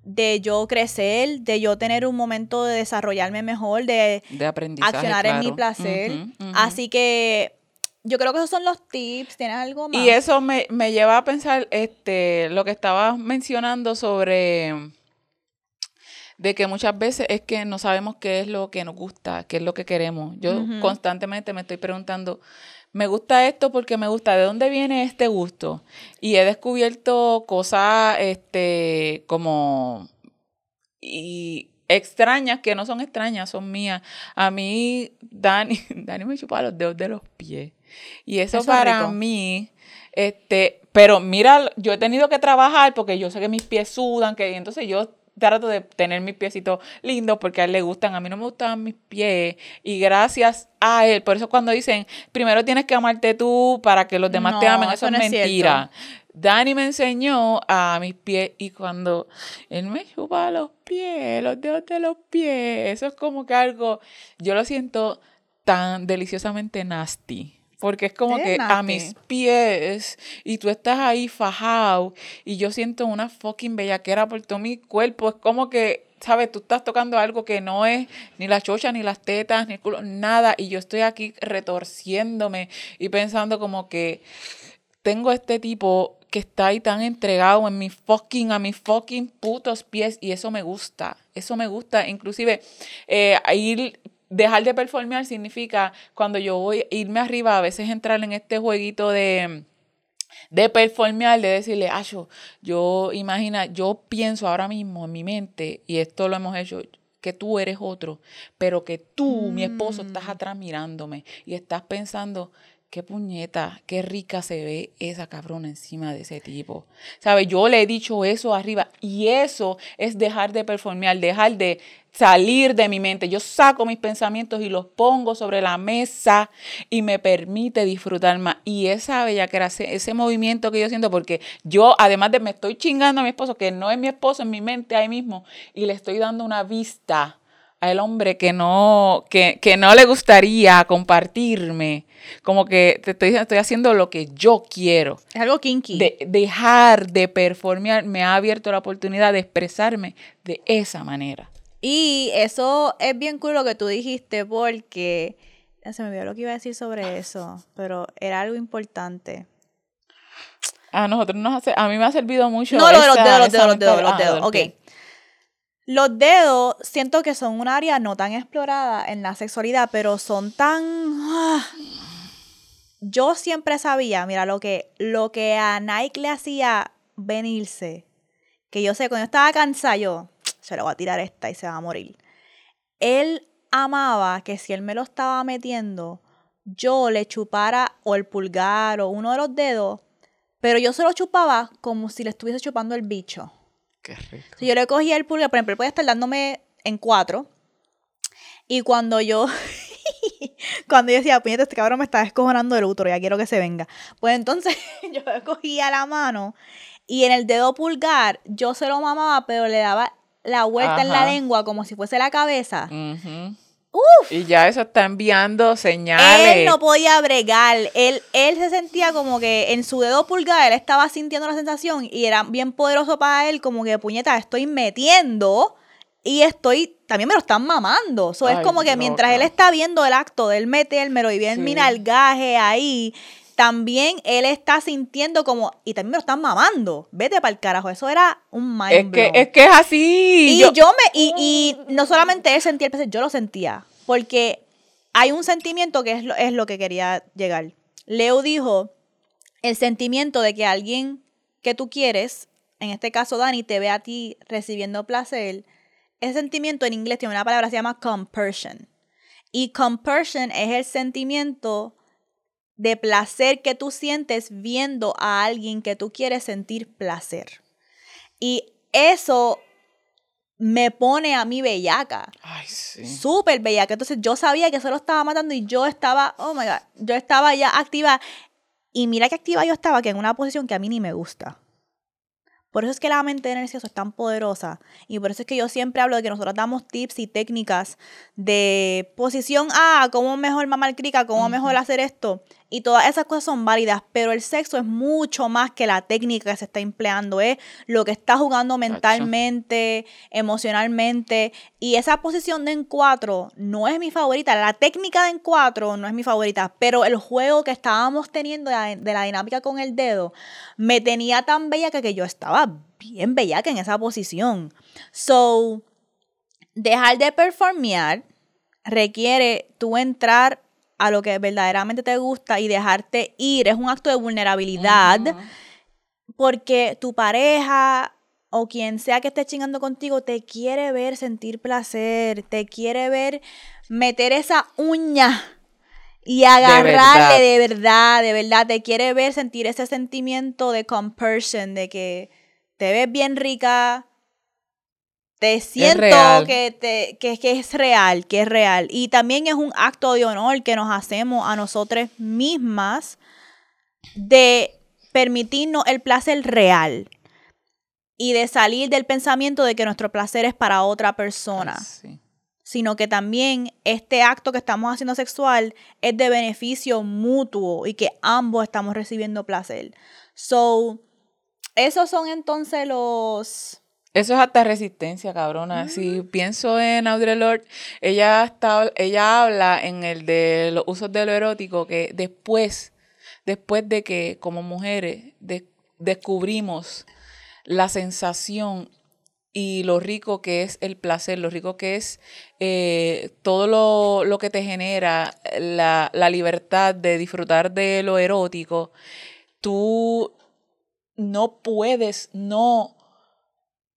de yo crecer, de yo tener un momento de desarrollarme mejor, de De aprendizaje, accionar en mi placer. Así que yo creo que esos son los tips. ¿Tienes algo más? Y eso me, me lleva a pensar este, lo que estabas mencionando sobre de que muchas veces es que no sabemos qué es lo que nos gusta, qué es lo que queremos. Yo constantemente me estoy preguntando, me gusta esto porque me gusta, ¿de dónde viene este gusto? Y he descubierto cosas este como y extrañas que no son extrañas, son mías. A mí Dani, [laughs] Dani me chupa los dedos de los pies. Y eso, Eso es para rico. mí este, pero mira, yo he tenido que trabajar porque yo sé que mis pies sudan, que entonces yo trato de tener mis piecitos lindos porque a él le gustan, a mí no me gustaban mis pies y gracias a él, por eso cuando dicen, primero tienes que amarte tú para que los demás te amen, eso eso es no es mentira. Dani me enseñó a mis pies y cuando él me chupa los pies, los dedos de los pies, eso es como que algo, yo lo siento tan deliciosamente nasty. Porque es como que a mis pies y tú estás ahí fajado y yo siento una fucking bellaquera por todo mi cuerpo. Es como que, ¿sabes? Tú estás tocando algo que no es ni la chocha, ni las tetas, ni el culo, nada. Y yo estoy aquí retorciéndome y pensando como que tengo este tipo que está ahí tan entregado en mi fucking, a mis fucking putos pies y eso me gusta, eso me gusta, inclusive eh, ir dejar de performear significa cuando yo voy a irme arriba, a veces entrar en este jueguito de de performear, de decirle, ah, yo, yo imagina, yo pienso ahora mismo en mi mente, y esto lo hemos hecho, que tú eres otro, pero que tú, mi esposo, estás mm. atrás mirándome y estás pensando, qué puñeta, qué rica se ve esa cabrona encima de ese tipo. ¿Sabes? Yo le he dicho eso arriba y eso es dejar de performear, dejar de salir de mi mente. Yo saco mis pensamientos y los pongo sobre la mesa y me permite disfrutar más. Y esa bella que era ese movimiento que yo siento, porque yo, además de me estoy chingando a mi esposo, que no es mi esposo en mi mente ahí mismo, y le estoy dando una vista al hombre que no, que, no le gustaría compartirme. Como que te estoy, estoy haciendo lo que yo quiero. Es algo kinky. De, dejar de performear me ha abierto la oportunidad de expresarme de esa manera. Y eso es bien cool lo que tú dijiste porque se me olvidó lo que iba a decir sobre eso, pero era algo importante. A nosotros nos hace, a mí me ha servido mucho. No, lo de los dedos, los dedos, los dedos, los dedos. Ok. Los dedos siento que son un área no tan explorada en la sexualidad, pero son tan... Ah. Yo siempre sabía, mira, lo que, lo que a Nike le hacía venirse, que yo sé, cuando yo estaba cansada, yo, se lo voy a tirar esta y se va a morir. Él amaba que si él me lo estaba metiendo, yo le chupara o el pulgar o uno de los dedos, pero yo se lo chupaba como si le estuviese chupando el bicho. Qué rico. yo le cogía el pulgar, por ejemplo, él puede estar dándome en cuatro. Y cuando yo, [laughs] cuando yo decía, puñete, este cabrón me está descojonando el útero, ya quiero que se venga. Pues entonces [laughs] yo le cogía la mano y en el dedo pulgar yo se lo mamaba, pero le daba la vuelta en la lengua como si fuese la cabeza. Y ya eso está enviando señales. Él no podía bregar. Él, él se sentía como que en su dedo pulgar él estaba sintiendo la sensación y era bien poderoso para él, como que puñeta, estoy metiendo y estoy, también me lo están mamando. So, es como que mientras él está viendo el acto de él metérmelo y bien sí. mi nalgaje ahí, también él está sintiendo como, y también me lo están mamando. Vete para el carajo, eso era un mind es que, es que es así. Y yo, me, y, y, no solamente él sentía el placer, yo lo sentía. Porque hay un sentimiento que es lo, es lo que quería llegar. Leo dijo, el sentimiento de que alguien que tú quieres, en este caso Dani, te ve a ti recibiendo placer, ese sentimiento en inglés tiene una palabra que se llama compersion. Y compersion es el sentimiento de placer que tú sientes viendo a alguien que tú quieres sentir placer. Y eso me pone a mí bellaca. Ay, sí. Súper bellaca. Entonces yo sabía que eso lo estaba matando y yo estaba, oh my God, yo estaba ya activa. Y mira qué activa yo estaba, que en una posición que a mí ni me gusta. Por eso es que la mente de Nercioso es tan poderosa. Y por eso es que yo siempre hablo de que nosotros damos tips y técnicas de posición A, cómo mejor mamar crica, cómo mejor hacer esto. Y todas esas cosas son válidas, pero el sexo es mucho más que la técnica que se está empleando, es lo que está jugando mentalmente, emocionalmente. Y esa posición de en cuatro no es mi favorita. La técnica de en cuatro no es mi favorita, pero el juego que estábamos teniendo de la, dinámica con el dedo me tenía tan bella que yo estaba bien bella que en esa posición. So, dejar de performear requiere tú entrar a lo que verdaderamente te gusta y dejarte ir. Es un acto de vulnerabilidad porque tu pareja o quien sea que esté chingando contigo te quiere ver sentir placer, te quiere ver meter esa uña y agarrarle de verdad. de verdad, te quiere ver sentir ese sentimiento de compersion, de que te ves bien rica, te siento que, te, que, que, es real, que es real. Y también es un acto de honor que nos hacemos a nosotras mismas de permitirnos el placer real y de salir del pensamiento de que nuestro placer es para otra persona, Sí. sino que también este acto que estamos haciendo sexual es de beneficio mutuo y que ambos estamos recibiendo placer. So, esos son entonces los... Eso es hasta resistencia, cabrona. Si pienso en Audre Lorde, ella, está, ella habla en el de los usos de lo erótico que después, después de que como mujeres de- descubrimos la sensación y lo rico que es el placer, lo rico que es eh, todo lo, lo que te genera la, la libertad de disfrutar de lo erótico, tú no puedes no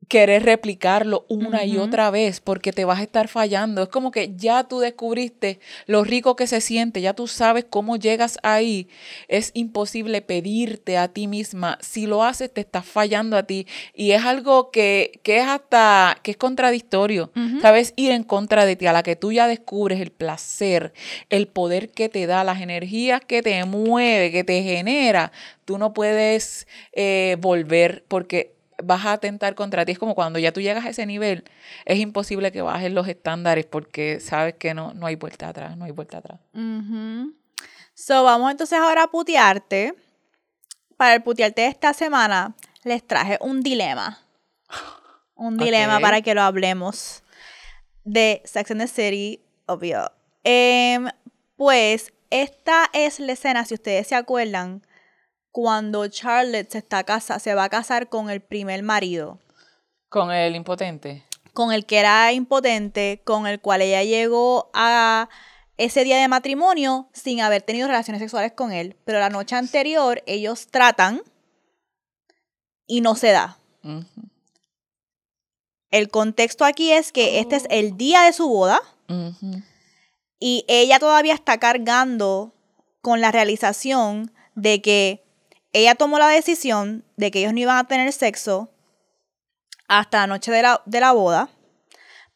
querer replicarlo una y otra vez porque te vas a estar fallando. Es como que ya tú descubriste lo rico que se siente, ya tú sabes cómo llegas ahí. Es imposible pedirte a ti misma. Si lo haces, te estás fallando a ti. Y es algo que, que es hasta, que es contradictorio. ¿Sabes? Ir en contra de ti, a la que tú ya descubres el placer, el poder que te da, las energías que te mueve, que te genera. Tú no puedes eh, volver porque vas a atentar contra ti. Es como cuando ya tú llegas a ese nivel, es imposible que bajes los estándares porque sabes que no, no hay vuelta atrás, no hay vuelta atrás. Ujú. So, vamos entonces ahora a putearte. Para el putearte de esta semana, les traje un dilema. Un dilema para que lo hablemos de Sex and the City, obvio. Em, pues, esta es la escena, si ustedes se acuerdan, cuando Charlotte se, está casa se va a casar con el primer marido Con el impotente. con el que era impotente, con el cual ella llegó a ese día de matrimonio sin haber tenido relaciones sexuales con él. Pero la noche anterior ellos tratan y no se da. El contexto aquí es que este es el día de su boda y ella todavía está cargando con la realización de que ella tomó la decisión de que ellos no iban a tener sexo hasta la noche de la, de la boda,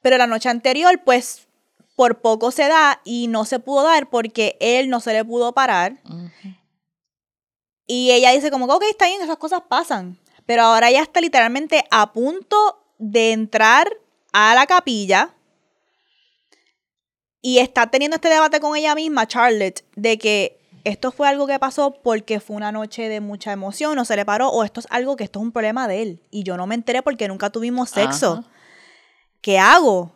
pero la noche anterior pues por poco se da y no se pudo dar porque él no se le pudo parar. Y ella dice como que ok, está bien, esas cosas pasan, pero ahora ella está literalmente a punto de entrar a la capilla y está teniendo este debate con ella misma, Charlotte, de que esto fue algo que pasó porque fue una noche de mucha emoción, no se le paró, o esto es algo que esto es un problema de él y yo no me enteré porque nunca tuvimos sexo. Ajá. ¿Qué hago?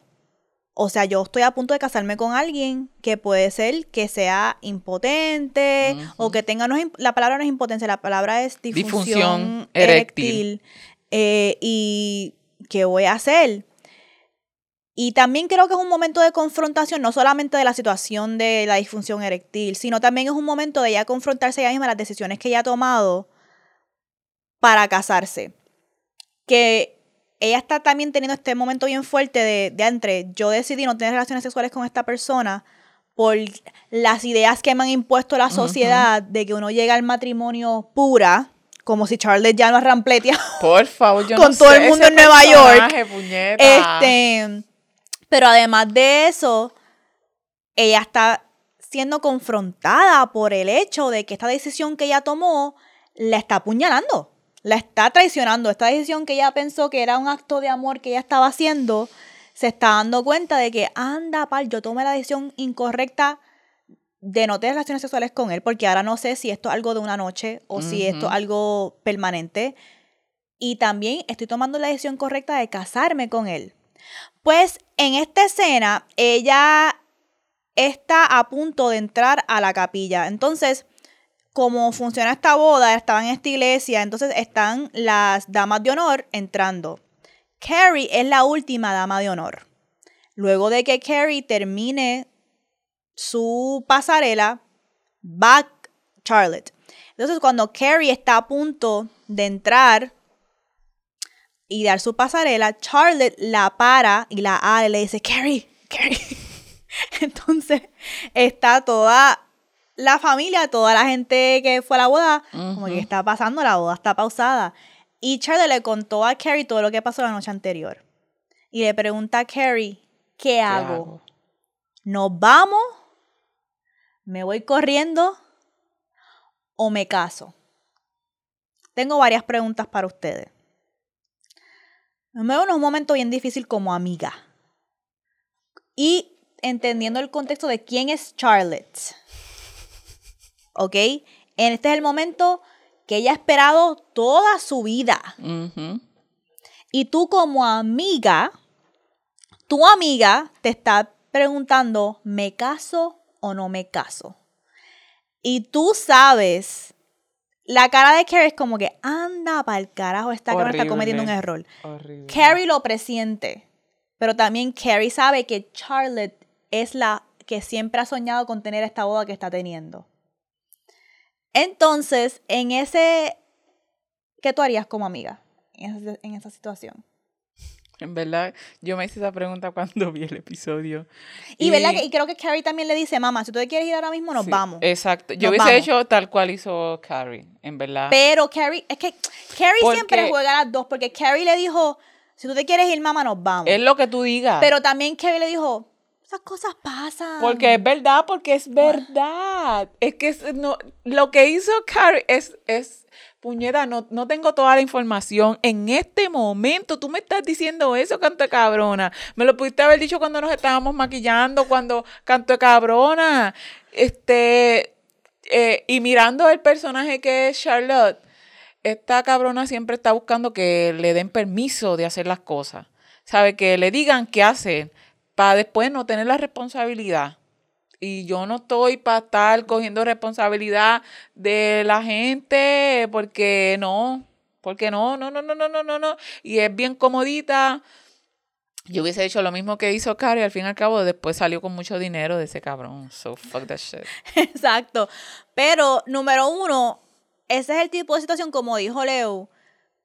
O sea, yo estoy a punto de casarme con alguien que puede ser que sea impotente o que tenga, no es la palabra no es impotencia, la palabra es Disfunción eréctil. eréctil. Eh, ¿Y qué voy a hacer? Y también creo que es un momento de confrontación, no solamente de la situación de la disfunción eréctil, sino también es un momento de ella confrontarse ella misma las decisiones que ella ha tomado para casarse. Que ella está también teniendo este momento bien fuerte de, de entre yo decidí no tener relaciones sexuales con esta persona por las ideas que me han impuesto la sociedad de que uno llega al matrimonio pura, como si Charlotte ya no es rampletia Por favor, yo [laughs] Con no todo sé el mundo ese en Nueva York. puñeta. Este, pero además de eso, ella está siendo confrontada por el hecho de que esta decisión que ella tomó la está apuñalando, la está traicionando. Esta decisión que ella pensó que era un acto de amor que ella estaba haciendo, se está dando cuenta de que, anda, pal, yo tomé la decisión incorrecta de no tener relaciones sexuales con él, porque ahora no sé si esto es algo de una noche o si esto es algo permanente. Y también estoy tomando la decisión correcta de casarme con él. Pues en esta escena, ella está a punto de entrar a la capilla. Entonces, como funciona esta boda, estaban en esta iglesia, entonces están las damas de honor entrando. Carrie es la última dama de honor. Luego de que Carrie termine su pasarela, va Charlotte. Entonces, cuando Carrie está a punto de entrar y dar su pasarela, Charlotte la para y la ale le dice, Carrie, Carrie. [laughs] Entonces, está toda la familia, toda la gente que fue a la boda, como que está pasando, la boda está pausada. Y Charlotte le contó a Carrie todo lo que pasó la noche anterior. Y le pregunta a Carrie, ¿qué, ¿Qué hago? hago? ¿Nos vamos? ¿Me voy corriendo? ¿O me caso? tengo varias preguntas para ustedes. Número uno, es un momento bien difícil como amiga. Y entendiendo el contexto de quién es Charlotte. ¿Ok? Este es el momento que ella ha esperado toda su vida. Y tú como amiga, tu amiga te está preguntando, ¿me caso o no me caso? Y tú sabes, la cara de Carrie es como que, anda para el carajo, esta cara está cometiendo un error. Horrible. Carrie lo presiente, pero también Carrie sabe que Charlotte es la que siempre ha soñado con tener esta boda que está teniendo. Entonces, en ese, ¿qué tú harías como amiga en esa, en esa situación? En verdad, yo me hice esa pregunta cuando [laughs] vi el episodio. Y, ¿verdad? que- y creo que Carrie también le dice, mamá, si tú te quieres ir ahora mismo, nos Sí, vamos. Exacto. Yo Nos hubiese vamos. hecho tal cual hizo Carrie, en verdad. Pero Carrie, es que Carrie Porque- siempre juega a las dos, porque Carrie le dijo, si tú te quieres ir, mamá, nos vamos. es lo que tú digas. Pero también Carrie le dijo, esas cosas pasan. Porque es verdad, porque es verdad. Es que es- no, lo que hizo Carrie es, es puñeta, no, no tengo toda la información. En este momento, tú me estás diciendo eso, canto de cabrona. Me lo pudiste haber dicho cuando nos estábamos maquillando, cuando canto cabrona. Este, eh, y mirando el personaje que es Charlotte, esta cabrona siempre está buscando que le den permiso de hacer las cosas. ¿Sabe? Que le digan qué hacer para después no tener la responsabilidad. Y yo no estoy para estar cogiendo responsabilidad de la gente, porque no, porque no, no, no, no, no, no, no, no. Y es bien comodita. Yo hubiese hecho lo mismo que hizo Carrie, al fin y al cabo después salió con mucho dinero de ese cabrón. So fuck that shit. [laughs] Exacto. Pero, número uno, ese es el tipo de situación, como dijo Leo,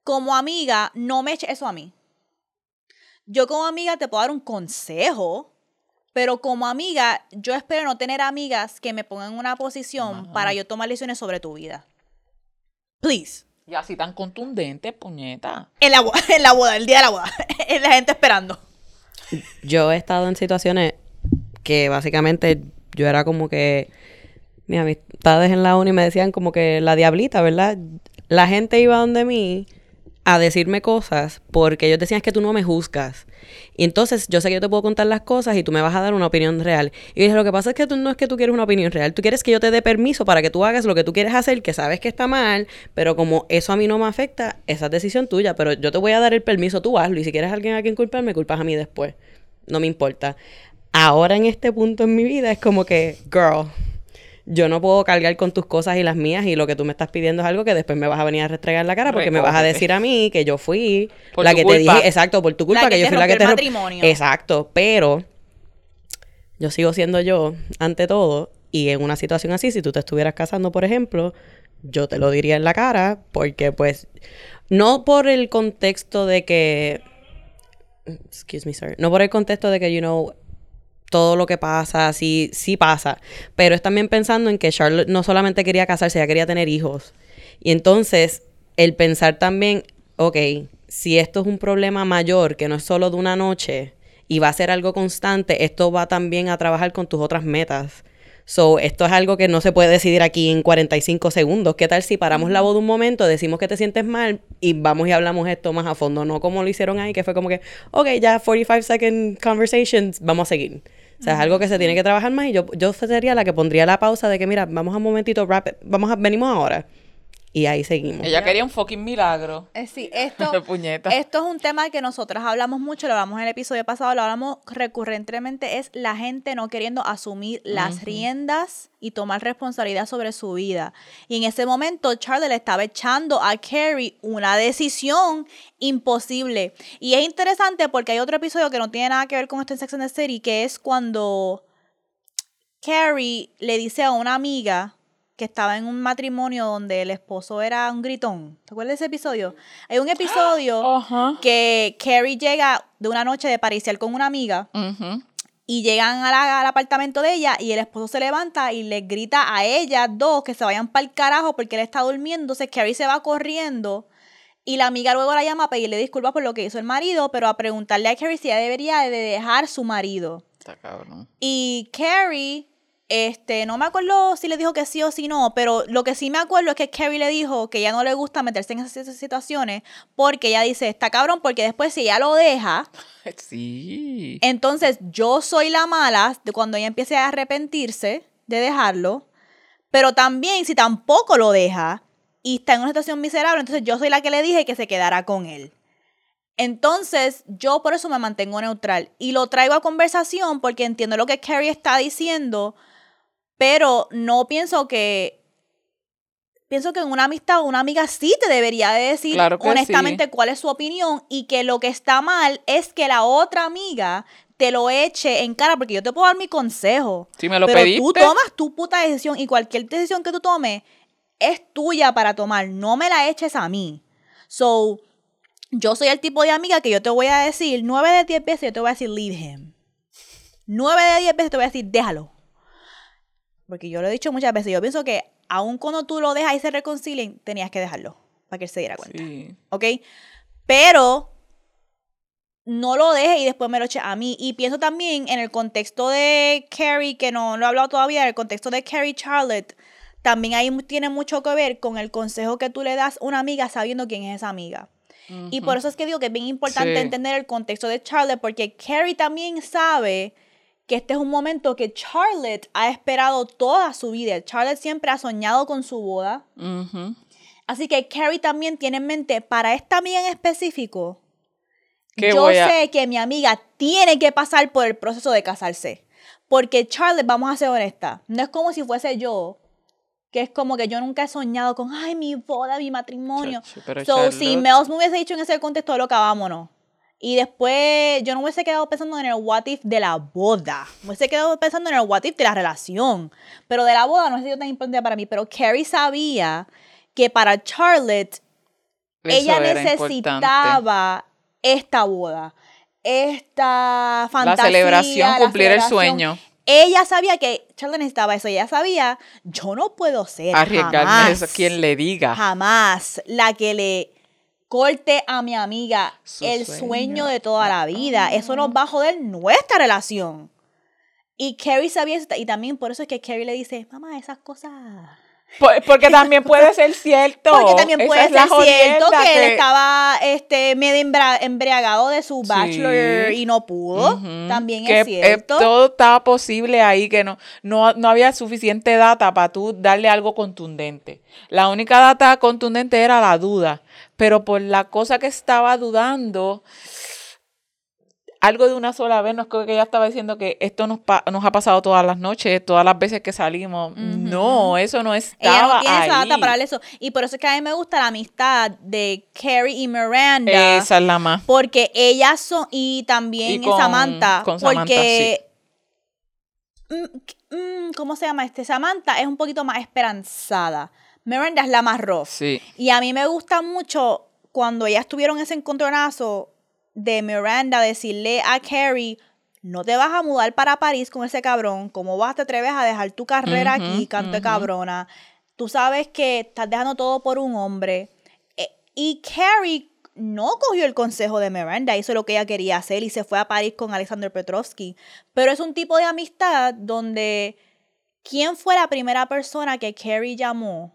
como amiga, no me eche eso a mí. Yo como amiga te puedo dar un consejo, pero como amiga, yo espero no tener amigas que me pongan en una posición Ajá. para yo tomar decisiones sobre tu vida. Please. Y así tan contundente, puñeta. En la, boda, [laughs] en la boda, el día de la boda. [laughs] la gente esperando. Yo he estado en situaciones que básicamente yo era como que mis amistades en la uni me decían como que la diablita, ¿verdad? La gente iba donde mí a decirme cosas porque ellos decían es que tú no me juzgas. Y entonces yo sé que yo te puedo contar las cosas y tú me vas a dar una opinión real. Y yo dije, lo que pasa es que tú no es que tú quieres una opinión real, tú quieres que yo te dé permiso para que tú hagas lo que tú quieres hacer, que sabes que está mal, pero como eso a mí no me afecta, esa es decisión tuya, pero yo te voy a dar el permiso, tú hazlo. Y si quieres a alguien a quien culpar, me culpas a mí después. No me importa. Ahora en este punto en mi vida es como que, girl, yo no puedo cargar con tus cosas y las mías y lo que tú me estás pidiendo es algo que después me vas a venir a restregar en la cara porque me vas a decir a mí que yo fui Por la que te dije, exacto, por tu culpa, La que que, yo fui la que te el matrimonio. Exacto, pero yo sigo siendo yo ante todo y en una situación así, si tú te estuvieras casando, por ejemplo, yo te lo diría en la cara porque pues no por el contexto de que excuse me, sir. No por el contexto de que, you know, todo lo que pasa, sí, sí pasa. Pero es también pensando en que Charlotte no solamente quería casarse, ella quería tener hijos. Y entonces, el pensar también, ok, si esto es un problema mayor, que no es solo de una noche, y va a ser algo constante, esto va también a trabajar con tus otras metas. So, esto es algo que no se puede decidir aquí en 45 segundos. ¿Qué tal si paramos la voz de un momento, decimos que te sientes mal y vamos y hablamos esto más a fondo? No como lo hicieron ahí, que fue como que, ok, ya 45 second conversations, vamos a seguir. O sea, es algo que se tiene que trabajar más y yo, yo sería la que pondría la pausa de que, mira, vamos a un momentito, rap, vamos a, venimos ahora. Y ahí seguimos. Ella quería un fucking milagro. Eh, sí, esto, [laughs] De puñeta. esto es un tema que nosotras hablamos mucho, lo hablamos en el episodio pasado, lo hablamos recurrentemente, es la gente no queriendo asumir las riendas y tomar responsabilidad sobre su vida. Y en ese momento Charlie le estaba echando a Carrie una decisión imposible. Y es interesante porque hay otro episodio que no tiene nada que ver con esto en Sex and the City, que es cuando Carrie le dice a una amiga que estaba en un matrimonio donde el esposo era un gritón. ¿Te acuerdas de ese episodio? Hay un episodio [gasps] que Carrie llega de una noche de pariciar con una amiga y llegan a la- al apartamento de ella y el esposo se levanta y les grita a ellas dos que se vayan para el carajo porque él está durmiendo. Entonces Carrie se va corriendo y la amiga luego la llama a pedirle disculpas por lo que hizo el marido, pero a preguntarle a Carrie si ella debería de dejar su marido. Está cabrón. Y Carrie Este, no me acuerdo si le dijo que sí o si no, pero lo que sí me acuerdo es que Carrie le dijo que ya no le gusta meterse en esas situaciones porque ella dice, está cabrón, porque después si ella lo deja, [laughs] Sí. entonces yo soy la mala de cuando ella empiece a arrepentirse de dejarlo, pero también si tampoco lo deja y está en una situación miserable, entonces yo soy la que le dije que se quedara con él. Entonces, yo por eso me mantengo neutral y lo traigo a conversación porque entiendo lo que Carrie está diciendo, pero no pienso que pienso que en una amistad una amiga sí te debería de decir Claro honestamente sí. cuál es su opinión y que lo que está mal es que la otra amiga te lo eche en cara porque yo te puedo dar mi consejo. Si me lo pero pediste. tú tomas tu puta decisión y cualquier decisión que tú tomes es tuya para tomar, no me la eches a mí. So, yo soy el tipo de amiga que yo te voy a decir, nueve de diez veces yo te voy a decir, leave him. Nueve de diez veces te voy a decir, déjalo. Porque yo lo he dicho muchas veces, yo pienso que aun cuando tú lo dejas y se reconcilien, tenías que dejarlo para que él se diera cuenta. Sí. ¿ok? Pero no lo deje y después me lo eche a mí. Y pienso también en el contexto de Carrie, que no lo he hablado todavía, en el contexto de Carrie Charlotte, también ahí tiene mucho que ver con el consejo que tú le das a una amiga sabiendo quién es esa amiga. Y por eso es que digo que es bien importante Sí. entender el contexto de Charlotte, porque Carrie también sabe que este es un momento que Charlotte ha esperado toda su vida. Charlotte siempre ha soñado con su boda. Así que Carrie también tiene en mente, para esta amiga en específico, ¿Qué yo a- sé que mi amiga tiene que pasar por el proceso de casarse. Porque Charlotte, vamos a ser honestas, no es como si fuese yo, que es como que yo nunca he soñado con, ay, mi boda, mi matrimonio. Chacho, pero so, si Charlotte- Mels me hubiese dicho en ese contexto, loca, vámonos. Y después yo no me hubiese quedado pensando en el what if de la boda. Me hubiese quedado pensando en el what if de la relación. Pero de la boda no ha sido tan importante para mí. Pero Carrie sabía que para Charlotte Eso ella necesitaba esta boda, esta fantasía. celebración, la cumplir el celebración. sueño. Ella sabía que Charlotte necesitaba eso. Ella sabía, yo no puedo ser Arriesgarme jamás, eso, quien le diga. jamás la que le corte a mi amiga Su el sueño. sueño de toda la vida. Eso nos va a joder nuestra relación. Y Carrie sabía eso. Y también por eso es que Carrie le dice, mamá, esas cosas... Por- Porque también puede ser cierto. Porque también Esa puede ser cierto que, él estaba este, medio embriagado de su bachelor y no pudo. También que es cierto. eh, todo estaba posible ahí, que no, no, no había suficiente data para tú darle algo contundente. La única data contundente era la duda, pero por la cosa que estaba dudando, algo de una sola vez, no es que ella estaba diciendo que esto nos, pa- nos ha pasado todas las noches, todas las veces que salimos. No, eso no estaba Ella no tiene esa ahí. data para darle eso. Y por eso es que a mí me gusta la amistad de Carrie y Miranda. Esa es la más. Porque ellas son, y también Y con- Samantha, con Samantha, porque, mm, mm, ¿cómo se llama este? Samantha es un poquito más esperanzada. Miranda es la más rough. Sí. Y a mí me gusta mucho cuando ellas tuvieron ese encontronazo de Miranda decirle a Carrie, no te vas a mudar para París con ese cabrón, ¿cómo vas te atreves a dejar tu carrera aquí, canto cabrona? Tú sabes que estás dejando todo por un hombre. Eh, Y Carrie no cogió el consejo de Miranda, hizo lo que ella quería hacer y se fue a París con Alexander Petrovsky. Pero es un tipo de amistad donde ¿quién fue la primera persona que Carrie llamó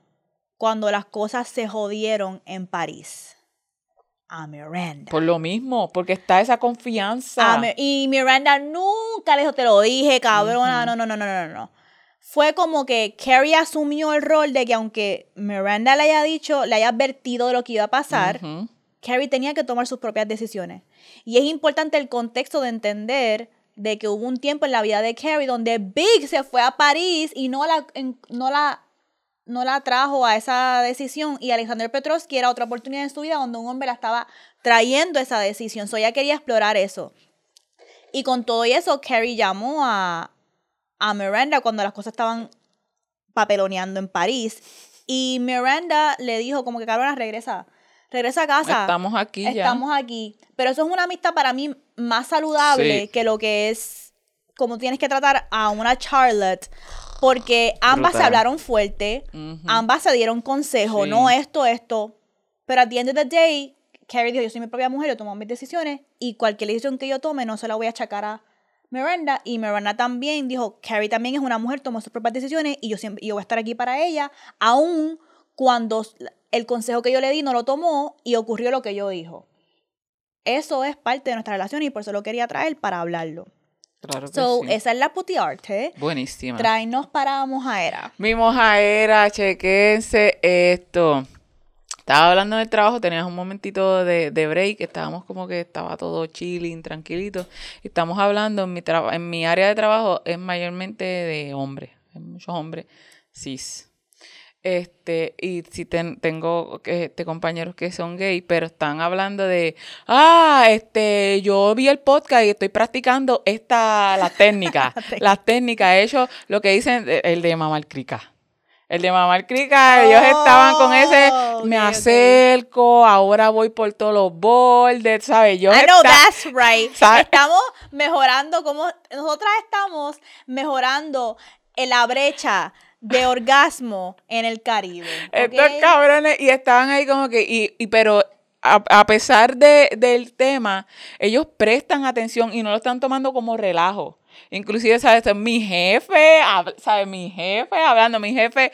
cuando las cosas se jodieron en París? A Miranda. Por lo mismo, porque está esa confianza. A y Miranda nunca le dijo, te lo dije, cabrona. No, no, no, no, no, no. Fue como que Carrie asumió el rol de que aunque Miranda le haya dicho, le haya advertido de lo que iba a pasar. Carrie tenía que tomar sus propias decisiones. Y es importante el contexto de entender de que hubo un tiempo en la vida de Carrie donde Big se fue a París y no la, no la, no la trajo a esa decisión. Y Alexander Petrovsky era otra oportunidad en su vida donde un hombre la estaba trayendo esa decisión. So ella quería explorar eso. Y con todo eso, Carrie llamó a, a Miranda cuando las cosas estaban papeloneando en París. Y Miranda le dijo como que, cabrona, regresa. Regresa a casa. Estamos aquí ya. Estamos aquí. Pero eso es una amistad para mí más saludable Sí. que lo que es como tienes que tratar a una Charlotte. Porque ambas se hablaron fuerte, ambas se dieron consejo, Sí. no esto, esto. Pero at the end of the day, Carrie dijo, yo soy mi propia mujer, yo tomo mis decisiones y cualquier decisión que yo tome no se la voy a achacar a Miranda y Miranda también dijo, Carrie también es una mujer, tomó sus propias decisiones y yo siempre yo voy a estar aquí para ella, aun cuando el consejo que yo le di no lo tomó y ocurrió lo que yo dijo. Eso es parte de nuestra relación y por eso lo quería traer para hablarlo. Claro que So, sí. esa es la puti arte. Buenísima. Tráenos para Mojaera. Mi mojaera, chequense esto. Estaba hablando del trabajo, tenías un momentito de, de break, estábamos como que estaba todo chilling, tranquilito. Estamos hablando, en mi, en mi área de trabajo es mayormente de hombres, hay muchos hombres cis. Este, y si tengo este, compañeros que son gay, pero están hablando de, ah, este, yo vi el podcast y estoy practicando esta, la [laughs] técnica, las técnicas, ellos, lo que dicen, el de mamar crica. El de mamar crica, ellos estaban con ese, Oh, me ok, ok. acerco, ahora voy por todos los bordes, ¿sabes? Yo I know that's right. Estamos mejorando como nosotras estamos mejorando en la brecha de orgasmo en el Caribe. Estos ¿ok? cabrones, y estaban ahí como que, y, y pero a, a pesar de, del tema, ellos prestan atención y no lo están tomando como relajo. Inclusive, ¿sabes? Mi jefe, ¿sabes? Mi jefe hablando, mi jefe,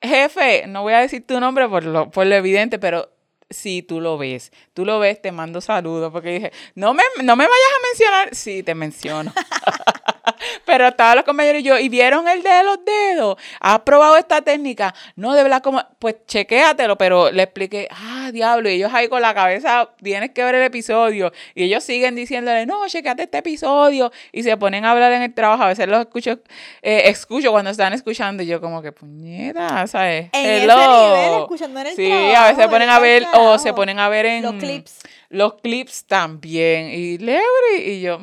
jefe, no voy a decir tu nombre por lo, por lo evidente, pero si tú lo ves, tú lo ves, te mando saludos, porque dije, no me, no me vayas a mencionar, sí, te menciono. [laughs] [laughs] Pero estaban los compañeros y yo, ¿y vieron el de los dedos? ¿Has probado esta técnica? No, de verdad, como, pues chequéatelo, pero le expliqué, ah, diablo, y ellos ahí con la cabeza, tienes que ver el episodio, y ellos siguen diciéndole, no, chequeate este episodio, y se ponen a hablar en el trabajo, a veces los escucho, eh, escucho cuando están escuchando, y yo como que, puñeta, ¿sabes? En ese Hello. nivel, escuchando en el Sí, trabajo, a veces se ponen a ver, o se ponen a ver en... Los clips. Los clips también, y Lebre, y yo...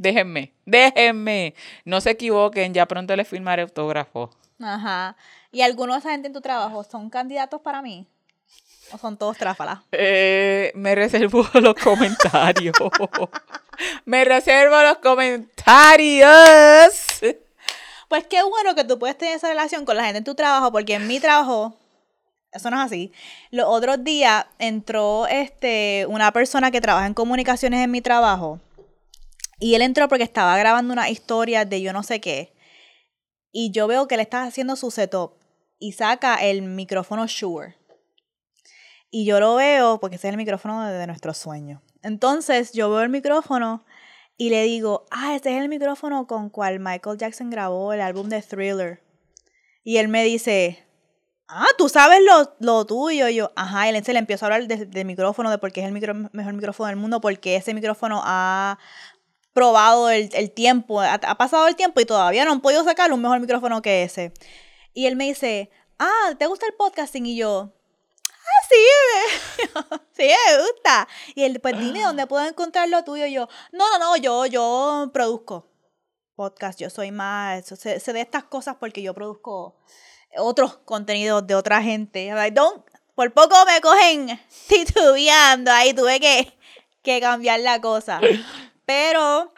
Déjenme, déjenme. No se equivoquen, ya pronto les firmaré autógrafo. Ajá. ¿Y algunos de esa gente en tu trabajo son candidatos para mí? ¿O son todos tráfalas? Eh, me reservo [laughs] los comentarios. me reservo los comentarios. Pues qué bueno que tú puedes tener esa relación con la gente en tu trabajo, porque en mi trabajo, eso no es así. Los otros días entró este, una persona que trabaja en comunicaciones en mi trabajo. Y él entró porque estaba grabando una historia de yo no sé qué. Y yo veo que él está haciendo su setup y saca el micrófono Shure. Y yo lo veo porque ese es el micrófono de, de nuestro sueño. Entonces yo veo el micrófono y le digo, ah, este es el micrófono con cual Michael Jackson grabó el álbum de Thriller. Y él me dice, ah, tú sabes lo, lo tuyo. Y yo, ajá, y él se le empiezo a hablar de- del micrófono, de por qué es el micro- mejor micrófono del mundo, porque ese micrófono ha probado el, el tiempo, ha, ha pasado el tiempo y todavía no han podido sacar un mejor micrófono que ese. Y él me dice, ah, ¿te gusta el podcasting? Y yo, ah, sí, me- [laughs] sí, me gusta. Y él, pues dime dónde puedo encontrar lo tuyo. Y yo, no, no, no, yo, yo produzco podcast, yo soy más, sé, sé de estas cosas porque yo produzco otros contenidos de otra gente. Like, "Don't", por poco me cogen [laughs] titubeando, ahí tuve que, que cambiar la cosa. Pero,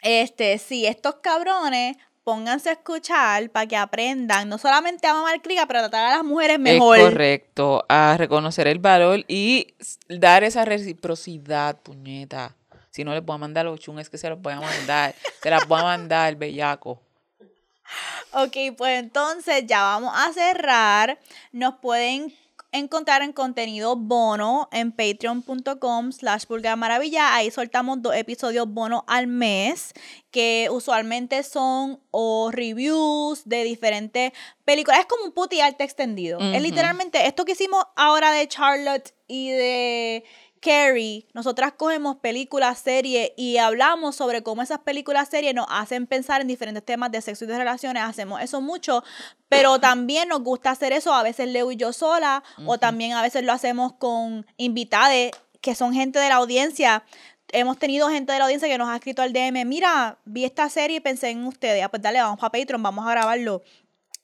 este, sí, estos cabrones, pónganse a escuchar para que aprendan, no solamente a mamar criga, pero a tratar a las mujeres mejor. Es correcto, a reconocer el valor y dar esa reciprocidad, puñeta. Si no les voy a mandar los chungues que se los voy a mandar. se las voy a mandar, [laughs] bellaco. Ok, pues entonces ya vamos a cerrar. Nos pueden encontrar en contenido bono en patreon.com slash maravilla. Ahí soltamos dos episodios bono al mes que usualmente son o reviews de diferentes películas. Es como un puti arte extendido. Es literalmente esto que hicimos ahora de Charlotte y de Carrie, nosotras cogemos películas, series y hablamos sobre cómo esas películas, series nos hacen pensar en diferentes temas de sexo y de relaciones. Hacemos eso mucho, pero [coughs] también nos gusta hacer eso a veces Leo y yo sola, o también a veces lo hacemos con invitados que son gente de la audiencia. Hemos tenido gente de la audiencia que nos ha escrito al DM, mira, vi esta serie y pensé en ustedes. Ah, pues dale, vamos a Patreon, vamos a grabarlo.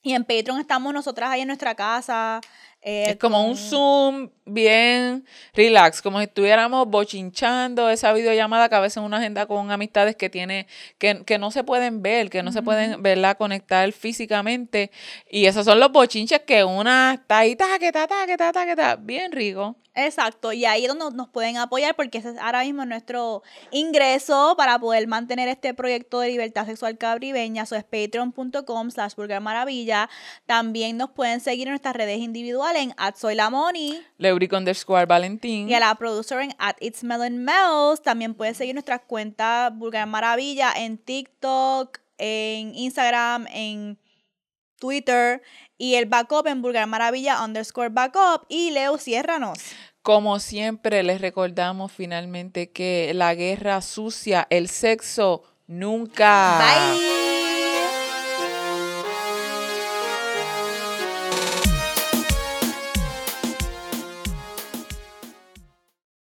Y en Patreon estamos nosotras ahí en nuestra casa, Eh, Es como un Zoom bien relax, como si estuviéramos bochinchando esa videollamada que a veces una agenda con amistades que tiene, que, que no se pueden ver, que no se pueden, ¿verdad?, conectar físicamente. Y esos son los bochinches que una está ahí, ta, que ta, ta, que ta, ta, que ta, bien rico. Exacto, y ahí es donde nos pueden apoyar porque ese es ahora mismo nuestro ingreso para poder mantener este proyecto de libertad sexual cabribeña. Eso es patreon.com slash maravilla. También nos pueden seguir en nuestras redes individuales en at soy Leuric underscore Valentín. y a la producer en at it's melon mouse. También pueden seguir nuestras cuentas vulgar maravilla en TikTok, en Instagram, en Twitter y el backup en vulgar maravilla underscore backup. Y Leo, ciérranos. Como siempre, les recordamos finalmente que la guerra sucia, el sexo, nunca. Bye.